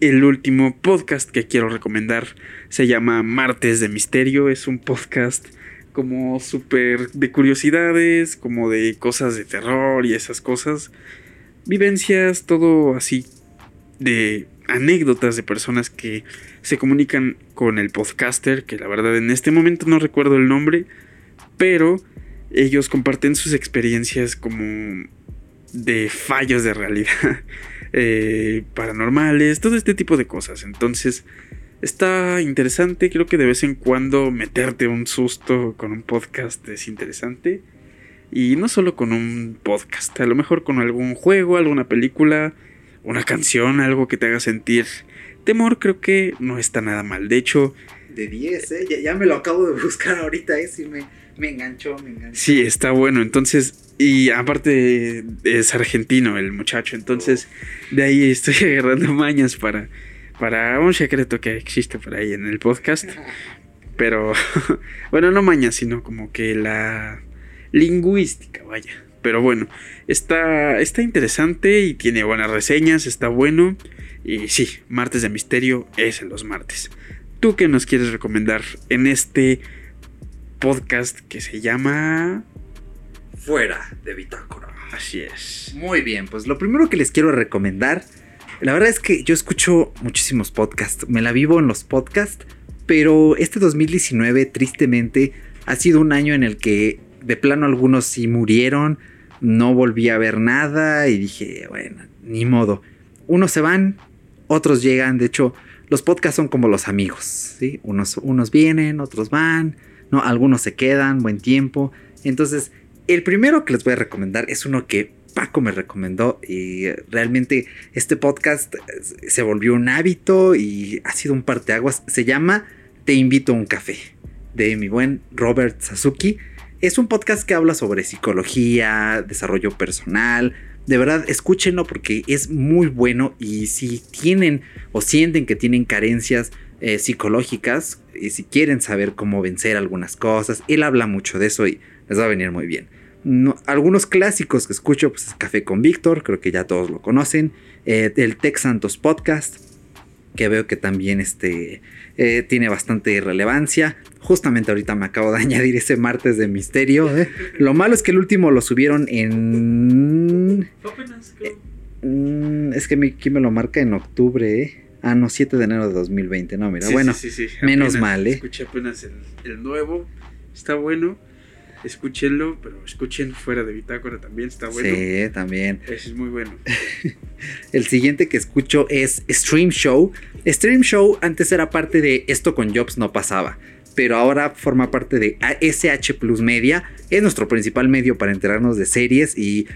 el último podcast que quiero recomendar se llama Martes de Misterio. Es un podcast como súper de curiosidades, como de cosas de terror y esas cosas. Vivencias, todo así de anécdotas de personas que se comunican con el podcaster, que la verdad en este momento no recuerdo el nombre, pero ellos comparten sus experiencias como de fallos de realidad, eh, paranormales, todo este tipo de cosas. Entonces, está interesante, creo que de vez en cuando meterte un susto con un podcast es interesante. Y no solo con un podcast, a lo mejor con algún juego, alguna película, una canción, algo que te haga sentir temor, creo que no está nada mal. De hecho, De 10, ¿eh? Ya, ya me lo acabo de buscar ahorita, ¿eh? Sí, me, me enganchó, me enganchó. sí, está bueno. Entonces, y aparte es argentino el muchacho, entonces de ahí estoy agarrando mañas para, para un secreto que existe por ahí en el podcast. Pero, bueno, no mañas, sino como que la lingüística, vaya. Pero bueno, está, está interesante y tiene buenas reseñas, está bueno. Y sí, martes de misterio es en los martes. ¿Tú qué nos quieres recomendar en este podcast que se llama... Fuera de bitácora. Así es. Muy bien, pues lo primero que les quiero recomendar, la verdad es que yo escucho muchísimos podcasts, me la vivo en los podcasts, pero este 2019 tristemente ha sido un año en el que de plano algunos sí murieron, no volví a ver nada y dije, bueno, ni modo. Unos se van, otros llegan, de hecho, los podcasts son como los amigos. Unos, unos vienen, otros van, ¿no? Algunos se quedan, buen tiempo. Entonces, el primero que les voy a recomendar es uno que Paco me recomendó y realmente este podcast eh, se volvió un hábito y ha sido un parteaguas. Se llama Te invito a un café de mi buen Robert Sasuki. Es un podcast que habla sobre psicología, desarrollo personal. De verdad, escúchenlo porque es muy bueno y si tienen o sienten que tienen carencias eh, psicológicas y si quieren saber cómo vencer algunas cosas, él habla mucho de eso y les va a venir muy bien. No, algunos clásicos que escucho, pues es Café con Víctor, creo que ya todos lo conocen. Eh, el Tech Santos Podcast, que veo que también este, eh, tiene bastante relevancia. Justamente ahorita me acabo de añadir ese martes de misterio. ¿eh? Lo malo es que el último lo subieron en... Mm, es que mi- aquí me lo marca en octubre, ¿eh? Ah, no, 7 de enero de 2020. No, mira, Sí, bueno, sí, sí, sí. menos Apenas mal, ¿eh? Escuché apenas el, el nuevo. Está bueno. Escúchenlo, pero escuchen fuera de Bitácora también. Está bueno. sí, también. Ese es muy bueno. El siguiente que escucho es Stream Show. Stream Show antes era parte de Esto con Jobs no pasaba, pero ahora forma parte de SH Plus Media. Es nuestro principal medio para enterarnos de series y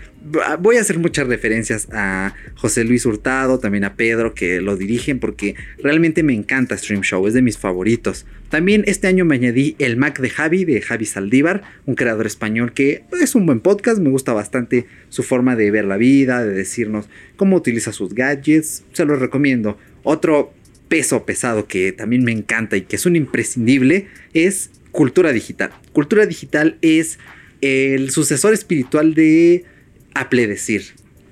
voy a hacer muchas referencias a José Luis Hurtado, también a Pedro que lo dirigen porque realmente me encanta Stream Show, es de mis favoritos. También este año me añadí el Mac de Javi, de Javi Saldívar, un creador español que es un buen podcast, me gusta bastante su forma de ver la vida, de decirnos cómo utiliza sus gadgets, se los recomiendo. Otro peso pesado que también me encanta y que es un imprescindible es Cultura Digital. Cultura Digital es el sucesor espiritual de Apledecir.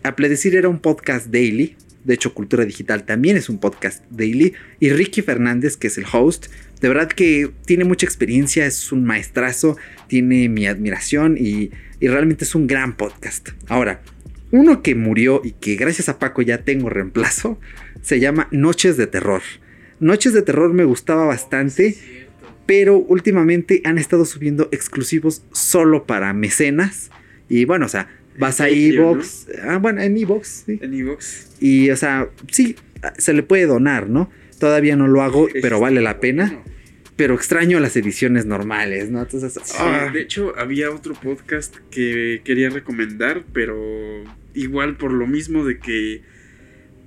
Apledecir era un podcast daily. De hecho, Cultura Digital también es un podcast daily. Y Ricky Fernández, que es el host, de verdad que tiene mucha experiencia, es un maestrazo, tiene mi admiración y, y realmente es un gran podcast. Ahora, uno que murió y que gracias a Paco ya tengo reemplazo, se llama Noches de Terror. Noches de Terror me gustaba bastante, pero últimamente han estado subiendo exclusivos solo para mecenas. Y bueno, o sea, vas a Evox. Ah, bueno, en Evox, sí. En Evox. Y, o sea, sí, se le puede donar, ¿no? Todavía no lo hago, pero vale la pena. Pero extraño las ediciones normales, ¿no? Entonces, Sí, ah, de hecho, había otro podcast que quería recomendar, pero igual por lo mismo de que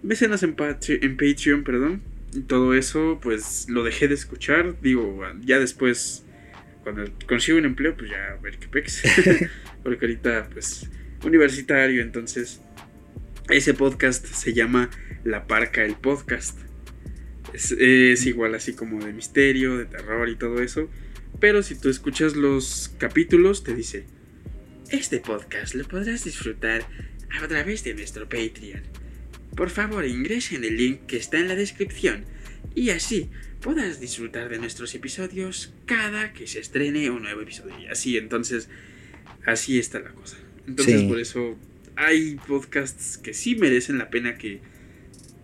mecenas en, Patre- en Patreon, perdón, y todo eso, pues lo dejé de escuchar. Digo, ya después, cuando consigo un empleo, pues ya a ver qué pex. Porque ahorita, pues, universitario, entonces, ese podcast se llama La Parca, el podcast. Es, es igual así como de misterio, de terror y todo eso. Pero si tú escuchas los capítulos, te dice: Este podcast lo podrás disfrutar a través de nuestro Patreon. Por favor, ingresa en el link que está en la descripción y así podrás disfrutar de nuestros episodios cada que se estrene un nuevo episodio. Y así, entonces, así está la cosa. Entonces, Sí. por eso hay podcasts que sí merecen la pena que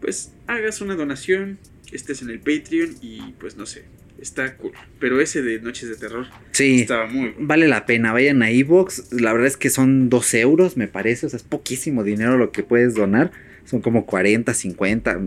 pues hagas una donación, estés en el Patreon y pues no sé, está cool. Pero ese de Noches de Terror Sí, estaba muy bueno. vale la pena. Vayan a Evox. La verdad es que son 2 euros, me parece. O sea, es poquísimo dinero lo que puedes donar. Son como 40, 50,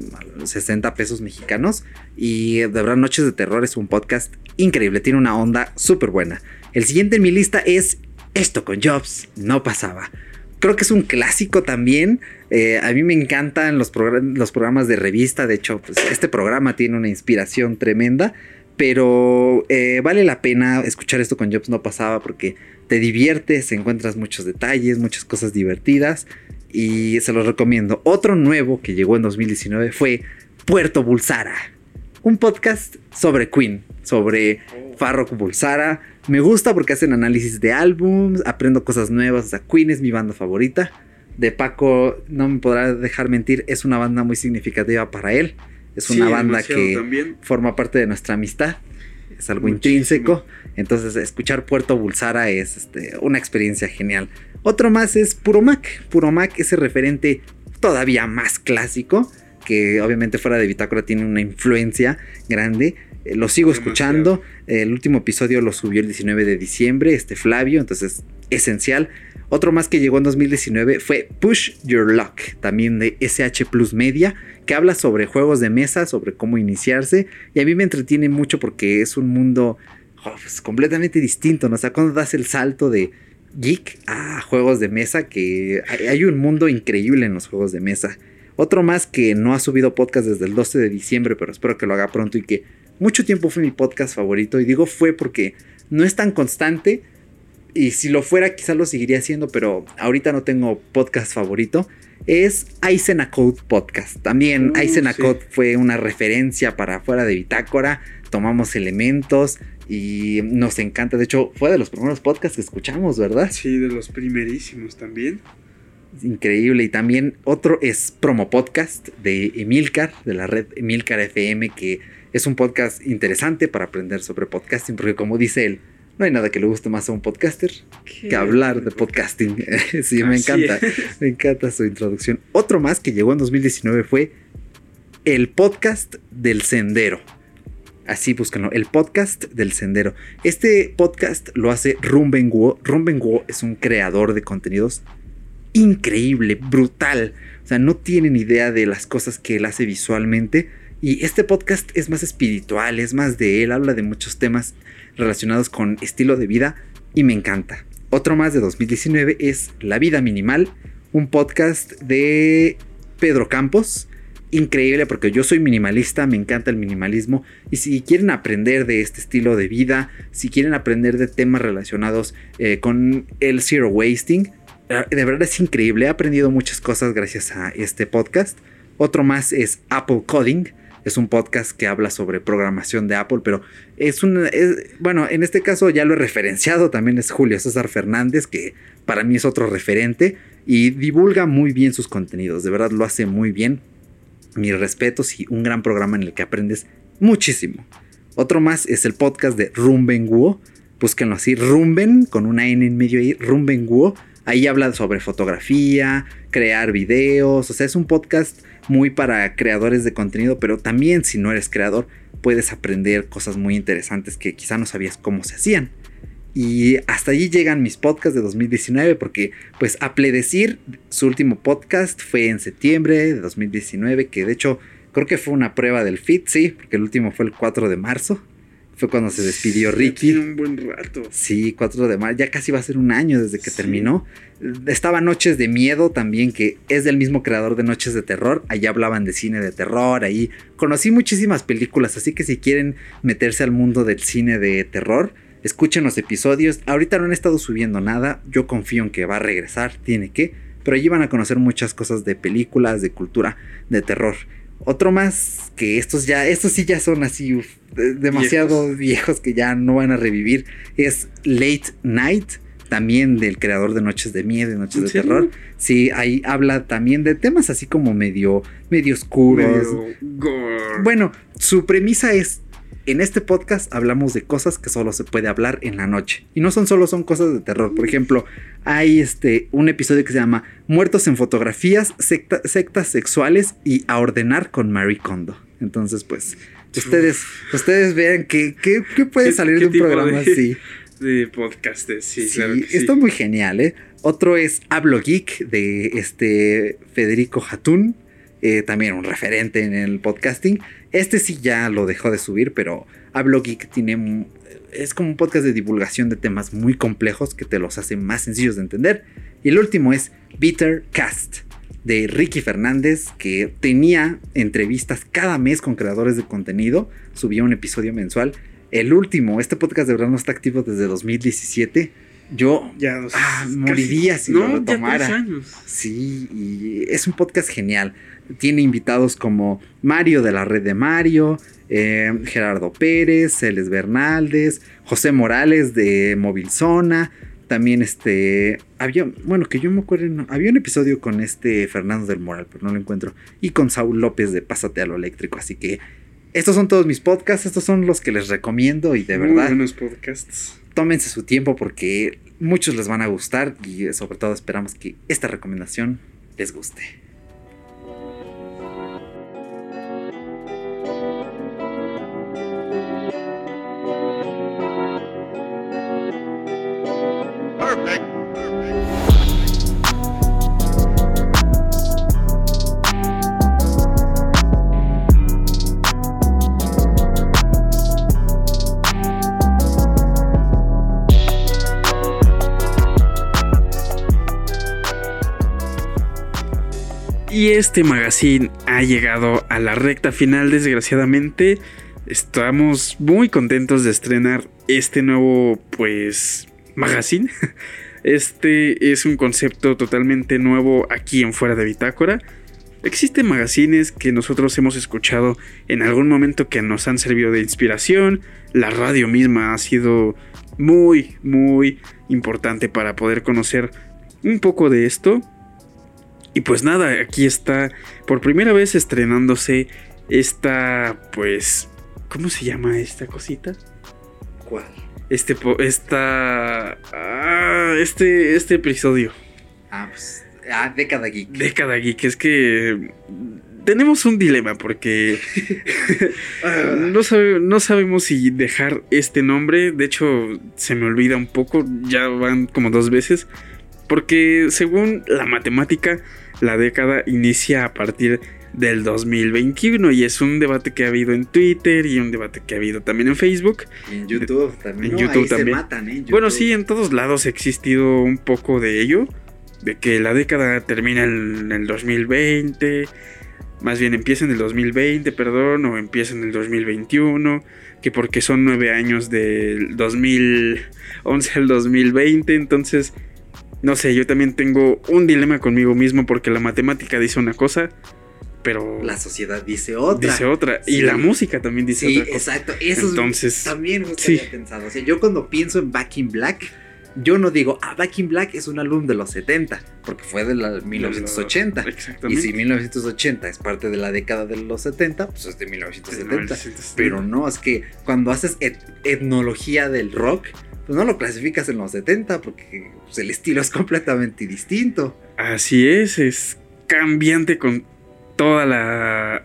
60 pesos mexicanos. Y de verdad, Noches de Terror es un podcast increíble. Tiene una onda súper buena. El siguiente en mi lista es Esto con Jobs. No pasaba. Creo que es un clásico también. Eh, a mí me encantan los, progr- los programas de revista. De hecho, pues, este programa tiene una inspiración tremenda. Pero eh, vale la pena escuchar esto con Jobs no pasaba porque te diviertes, encuentras muchos detalles, muchas cosas divertidas y se los recomiendo. Otro nuevo que llegó en 2019 fue Puerto Bulsara, un podcast sobre Queen, sobre Farrokh Bulsara. Me gusta porque hacen análisis de álbums, aprendo cosas nuevas. O sea, Queen es mi banda favorita. De Paco, no me podrá dejar mentir, es una banda muy significativa para él. Es Sí, una banda que también. forma parte de nuestra amistad. Es algo Muchísimo. intrínseco. Entonces, escuchar Puerto Bulsara es este, una experiencia genial. Otro más es Puro Mac. Puro Mac es el referente todavía más clásico. Que obviamente fuera de Bitácora tiene una influencia grande. Eh, lo sigo Demasiado. escuchando. El último episodio lo subió el 19 de diciembre, este Flavio. Entonces, esencial. Otro más que llegó en 2019 fue Push Your Luck, también de SH Plus Media, que habla sobre juegos de mesa, sobre cómo iniciarse. Y a mí me entretiene mucho porque es un mundo oh, pues, completamente distinto. ¿no? O sea, cuando das el salto de geek a juegos de mesa, que hay, un mundo increíble en los juegos de mesa. Otro más que no ha subido podcast desde el 12 de diciembre, pero espero que lo haga pronto y que mucho tiempo fue mi podcast favorito. Y digo fue porque no es tan constante. Y si lo fuera, quizás lo seguiría haciendo, pero ahorita no tengo podcast favorito. Es Aizen Code Podcast. También Uh, Aizen sí. Code fue una referencia para fuera de Bitácora. Tomamos elementos y nos encanta. De hecho, fue de los primeros podcasts que escuchamos, ¿verdad? Sí, de los primerísimos también. Increíble. Y también otro es Promo Podcast de Emilcar, de la red Emilcar FM, que es un podcast interesante para aprender sobre podcasting, porque como dice él, no hay nada que le guste más a un podcaster que hablar de podcasting. sí, me Así encanta. es. Me encanta su introducción. Otro más que llegó en 2019 fue el podcast del sendero. Así búsquenlo, el podcast del sendero. Este podcast lo hace Rumben Guo. Rumben Guo es un creador de contenidos increíble, brutal. O sea, no tienen idea de las cosas que él hace visualmente. Y este podcast es más espiritual, es más de él, habla de muchos temas relacionados con estilo de vida y me encanta. Otro más de 2019 es La Vida Minimal, un podcast de Pedro Campos. Increíble porque yo soy minimalista, me encanta el minimalismo y si quieren aprender de este estilo de vida, si quieren aprender de temas relacionados eh, con el zero wasting, de verdad es increíble, he aprendido muchas cosas gracias a este podcast. Otro más es Apple Coding, es un podcast que habla sobre programación de Apple, pero es un, bueno, en este caso ya lo he referenciado, también es Julio César Fernández, que para mí es otro referente y divulga muy bien sus contenidos, de verdad lo hace muy bien. Mis respetos y un gran programa en el que aprendes muchísimo. Otro más es el podcast de Rumben Guo. Búsquenlo así, Rumben, con una N en medio ahí, Rumben Guo. Ahí habla sobre fotografía, crear videos. O sea, es un podcast muy para creadores de contenido, pero también si no eres creador, puedes aprender cosas muy interesantes que quizá no sabías cómo se hacían. Y hasta allí llegan mis podcasts de 2019 porque pues a Pledecir, su último podcast fue en septiembre de 2019, que de hecho creo que fue una prueba del fit, sí, porque el último fue el 4 de marzo. Fue cuando se despidió Ricky. Tiene un buen rato. Sí, 4 de marzo, ya casi va a ser un año desde que Sí. terminó. Estaba Noches de Miedo también, que es del mismo creador de Noches de Terror. Allá hablaban de cine de terror, ahí conocí muchísimas películas, así que si quieren meterse al mundo del cine de terror, escuchen los episodios. Ahorita no han estado subiendo nada, yo confío en que va a regresar, tiene que, pero allí van a conocer muchas cosas de películas, de cultura, de terror. Otro más que estos ya, estos sí ya son así uf, demasiado viejos. que ya no van a revivir. Es Late Night, también del creador de Noches de Miedo y Noches ¿En de serio? Terror. Sí, ahí habla también de temas así como medio, medio oscuros. Medio gore. Bueno, su premisa es en este podcast hablamos de cosas que solo se puede hablar en la noche. Y no son solo son cosas de terror. Por ejemplo, hay este, un episodio que se llama Muertos en fotografías, secta- sectas sexuales y a ordenar con Marie Kondo. Entonces, pues, ustedes, ustedes vean que- que puede ¿Qué- salir qué de un programa de- así. De podcastes, sí, Sí, claro que sí. está muy genial, ¿eh? Otro es Hablo Geek de este Federico Hatun, eh, también un referente en el podcasting. Este sí ya lo dejó de subir, pero Hablo Geek tiene es como un podcast de divulgación de temas muy complejos que te los hace más sencillos de entender. Y el último es Bitter Cast de Ricky Fernández, que tenía entrevistas cada mes con creadores de contenido, subía un episodio mensual. El último, este podcast de verdad no está activo desde 2017. Yo Ya Ah, moriría si no, lo ya retomara. tres años. Sí, y es un podcast genial. Tiene invitados como Mario de la red de Mario, eh, Gerardo Pérez, Celes Bernaldez, José Morales de Móvil Zona. También este. Había. Bueno, que yo me acuerdo. no, había un episodio con este Fernando del Moral, pero no lo encuentro. Y con Saúl López de Pásate a lo Eléctrico. Así que. Estos son todos mis podcasts. Estos son los que les recomiendo. Y de Muy verdad buenos podcasts. tómense su tiempo porque muchos les van a gustar y sobre todo esperamos que esta recomendación les guste. Y este magazine ha llegado a la recta final, desgraciadamente. Estamos muy contentos de estrenar este nuevo, pues, magazine. Este es un concepto totalmente nuevo aquí en Fuera de Bitácora. Existen magazines que nosotros hemos escuchado en algún momento que nos han servido de inspiración. La radio misma ha sido muy, muy importante para poder conocer un poco de esto. Y pues nada, aquí está por primera vez estrenándose esta, pues, ¿cómo se llama esta cosita? ¿Cuál? Este, esta, ah, este, este episodio. Ah, pues. Ah, década geek. Década Geek, es que tenemos un dilema porque no, sabe- no sabemos si dejar este nombre. De hecho, se me olvida un poco, ya van como dos veces. Porque según la matemática, la década inicia a partir del 2021 y es un debate que ha habido en Twitter y un debate que ha habido también en Facebook. En YouTube también. En No, YouTube ahí también. Se matan, ¿eh? En Bueno, YouTube. sí, en todos lados ha existido un poco de ello. De que la década termina en el 2020. Más bien empieza en el 2020, perdón, o empieza en el 2021. Que porque son nueve años del 2011 al 2020. Entonces, no sé, yo también tengo un dilema conmigo mismo porque la matemática dice una cosa, pero La sociedad dice otra. dice otra. Y Sí. la música también dice Sí, otra cosa. exacto. Eso Entonces, es también justo sí. había pensado. O sea, yo cuando pienso en Back in Black, yo no digo, ah, Back in Black es un álbum de los 70, porque fue de la 1980. Y Exactamente. si 1980 es parte de la década de los 70, pues es de 1970. 1970. Pero no, es que cuando haces et- etnología del rock, pues no lo clasificas en los 70 porque pues, el estilo es completamente distinto. Así es, es cambiante con toda la.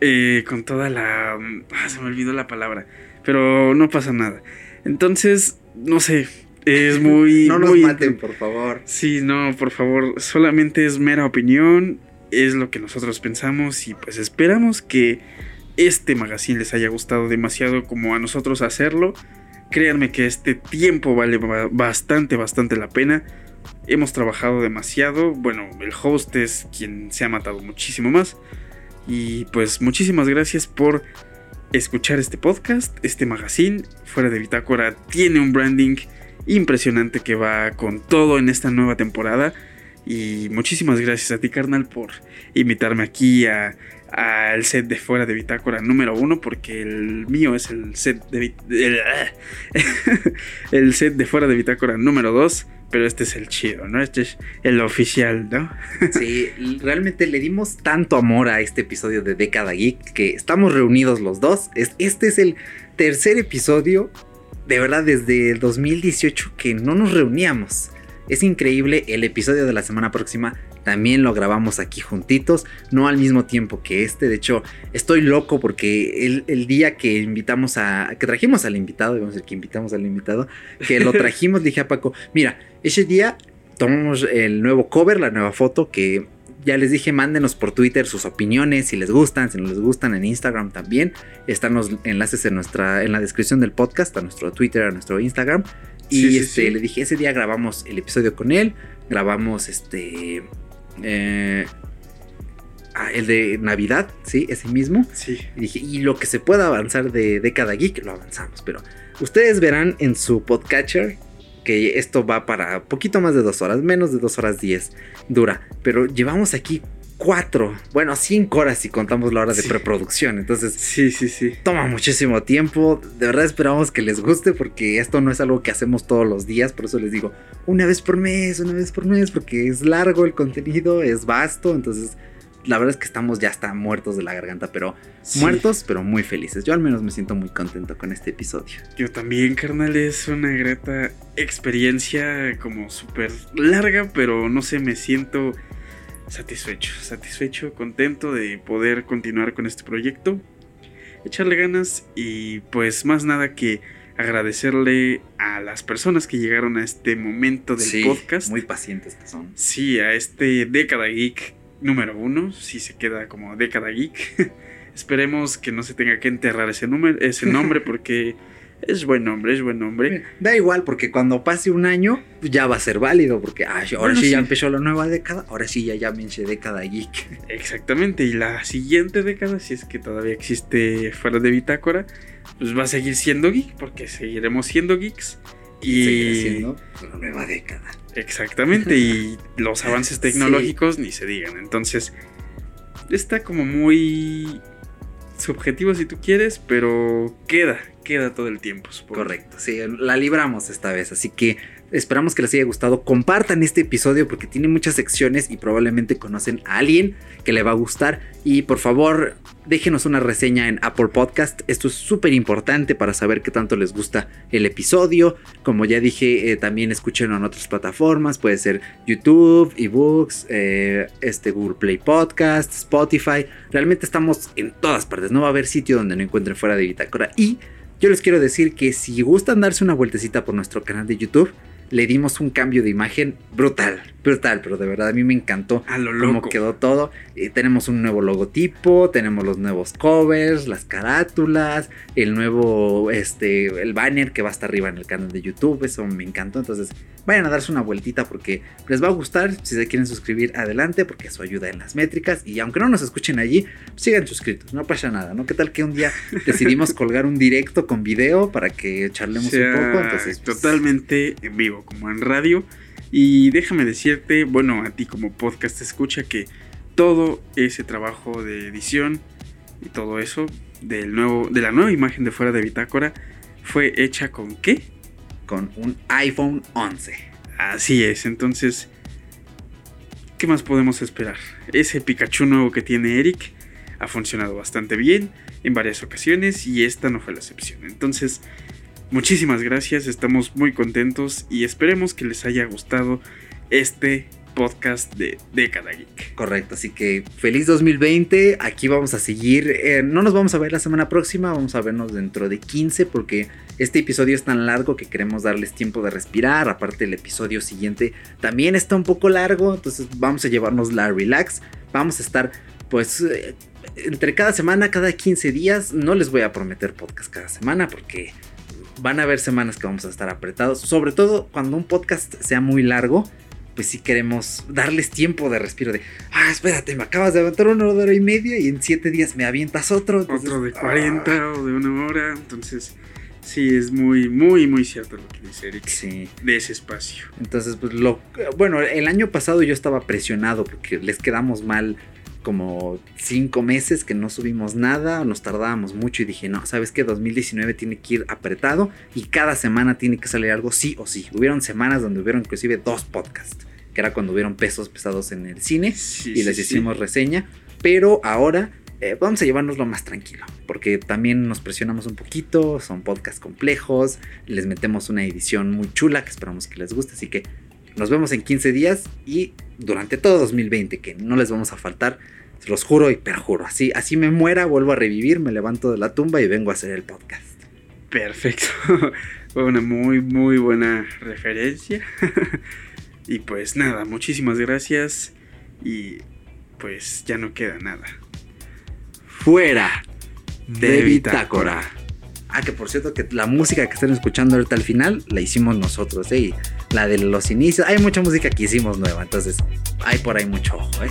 eh, con toda la. ah, se me olvidó la palabra. Pero no pasa nada. Entonces, no sé. Es muy. no nos muy- maten, por favor. Sí, no, por favor. Solamente es mera opinión. Es lo que nosotros pensamos. Y pues esperamos que este magazine les haya gustado demasiado como a nosotros hacerlo. Créanme que este tiempo vale ba- bastante, bastante la pena. Hemos trabajado demasiado. Bueno, el host es quien se ha matado muchísimo más. Y pues muchísimas gracias por escuchar este podcast, este magazine. Fuera de Bitácora tiene un branding impresionante que va con todo en esta nueva temporada. Y muchísimas gracias a ti, carnal, por invitarme aquí a al set de fuera de bitácora número uno porque el mío es el set de el, el set de fuera de bitácora número 2 pero este es el chido no este es el oficial no Sí, realmente le dimos tanto amor a este episodio de Década Geek que estamos reunidos los dos. Es- Este es el tercer episodio, de verdad, desde el 2018 que no nos reuníamos. Es increíble, el episodio de la semana próxima también lo grabamos aquí juntitos, no al mismo tiempo que este. De hecho, estoy loco porque el, el día que invitamos a. que trajimos al invitado, vamos a decir que invitamos al invitado, que lo trajimos, dije a Paco, mira, ese día tomamos el nuevo cover, la nueva foto que ya les dije, mándenos por Twitter sus opiniones, si les gustan, si no les gustan, en Instagram también. Están los enlaces en, nuestra, en la descripción del podcast, a nuestro Twitter, a nuestro Instagram. Y Sí, sí, este, sí. le dije, ese día grabamos el episodio con él, grabamos este... eh, ah, el de Navidad, sí, ese mismo. Sí. Y dije, y lo que se pueda avanzar de década geek, lo avanzamos. Pero ustedes verán en su podcatcher que esto va para poquito más de dos horas, menos de dos horas diez dura. Pero llevamos aquí cuatro, bueno, cinco horas si contamos la hora de Sí. preproducción. Entonces, Sí, sí, sí. toma muchísimo tiempo. De verdad esperamos que les guste porque esto no es algo que hacemos todos los días. Por eso les digo, una vez por mes, una vez por mes, porque es largo el contenido, es vasto. Entonces, la verdad es que estamos ya hasta muertos de la garganta, pero Sí. muertos, pero muy felices. Yo al menos me siento muy contento con este episodio. Yo también, carnal, es una grata experiencia como súper larga, pero no sé, me siento satisfecho, satisfecho, contento de poder continuar con este proyecto, echarle ganas y pues más nada que agradecerle a las personas que llegaron a este momento del Sí, podcast. Muy pacientes que son. Sí, a este Década Geek número uno, si se queda como Década Geek. Esperemos que no se tenga que enterrar ese, número, ese nombre porque es buen nombre, es buen nombre. Da igual, porque cuando pase un año pues, ya va a ser válido, porque ah, ahora Bueno, sí, ya empezó la nueva década, ahora sí ya llámense década geek. Exactamente, y la siguiente década, si es que todavía existe fuera de Bitácora, pues va a seguir siendo geek, porque seguiremos siendo geeks. Y Seguirá siendo la nueva década. Exactamente, y los avances tecnológicos ni se digan. Entonces, está como muy subjetivo si tú quieres, pero queda, queda todo el tiempo. Correcto, sí, la libramos esta vez, así que esperamos que les haya gustado. Compartan este episodio porque tiene muchas secciones y probablemente conocen a alguien que le va a gustar. Y por favor, déjenos una reseña en Apple Podcast. Esto es súper importante para saber qué tanto les gusta el episodio. Como ya dije, eh, también escúchenlo en otras plataformas. Puede ser YouTube, eBooks, eh, este Google Play Podcast, Spotify. Realmente estamos en todas partes. No va a haber sitio donde no encuentren fuera de Bitácora. Y yo les quiero decir que si gustan darse una vueltecita por nuestro canal de YouTube, le dimos un cambio de imagen brutal, brutal, pero de verdad a mí me encantó A lo cómo loco. quedó todo. Eh, tenemos un nuevo logotipo, tenemos los nuevos covers, las carátulas, el nuevo, este, el banner que va hasta arriba en el canal de YouTube, eso me encantó. Entonces, vayan a darse una vueltita porque les va a gustar. Si se quieren suscribir, adelante, porque eso ayuda en las métricas. Y aunque no nos escuchen allí, sigan suscritos, no pasa nada, ¿no? ¿Qué tal que un día decidimos colgar un directo con video para que charlemos sea, un poco? Entonces, pues, totalmente en vivo, como en radio. Y déjame decirte, bueno, a ti como podcast escucha que todo ese trabajo de edición y todo eso del nuevo, de la nueva imagen de fuera de Bitácora fue hecha con qué? con un iPhone 11. Así es, entonces, ¿qué más podemos esperar? Ese Pikachu nuevo que tiene Eric ha funcionado bastante bien en varias ocasiones y esta no fue la excepción. Entonces, muchísimas gracias, estamos muy contentos y esperemos que les haya gustado este podcast de Década Geek. Correcto, así que feliz 2020. Aquí vamos a seguir. eh, no nos vamos a ver la semana próxima, vamos a vernos dentro de 15 porque este episodio es tan largo que queremos darles tiempo de respirar. Aparte el episodio siguiente también está un poco largo, entonces vamos a llevarnos la relax. Vamos a estar pues eh, entre cada semana, cada 15 días. No les voy a prometer podcast cada semana porque van a haber semanas que vamos a estar apretados. Sobre todo cuando un podcast sea muy largo pues sí queremos darles tiempo de respiro de, ah, espérate, me acabas de aventar una hora y media y en siete días me avientas otro. Entonces, Otro de ah, 40 o de una hora, entonces sí es muy, muy, muy cierto lo que dice Eric sí. de ese espacio. Entonces, pues lo. Bueno, el año pasado yo estaba presionado porque les quedamos mal como cinco meses que no subimos nada, nos tardábamos mucho y dije, no, sabes que 2019 tiene que ir apretado y cada semana tiene que salir algo sí o sí. Hubieron semanas donde hubieron inclusive dos podcasts, que era cuando hubieron pesos pesados en el cine Sí, y les sí. hicimos reseña, pero ahora eh, vamos a llevárnoslo más tranquilo, porque también nos presionamos un poquito, son podcasts complejos, les metemos una edición muy chula que esperamos que les guste, así que nos vemos en 15 días y durante todo 2020, que no les vamos a faltar, se los juro y perjuro, así, así me muera, vuelvo a revivir, me levanto de la tumba y vengo a hacer el podcast. Perfecto. Fue una muy, muy buena referencia. y pues nada, muchísimas gracias. Y pues ya no queda nada. Fuera de Bitácora. Ah, que por cierto, que la música que están escuchando ahorita al final la hicimos nosotros, ¿eh? La de los inicios. Hay mucha música que hicimos nueva, entonces hay por ahí mucho ojo, ¿eh?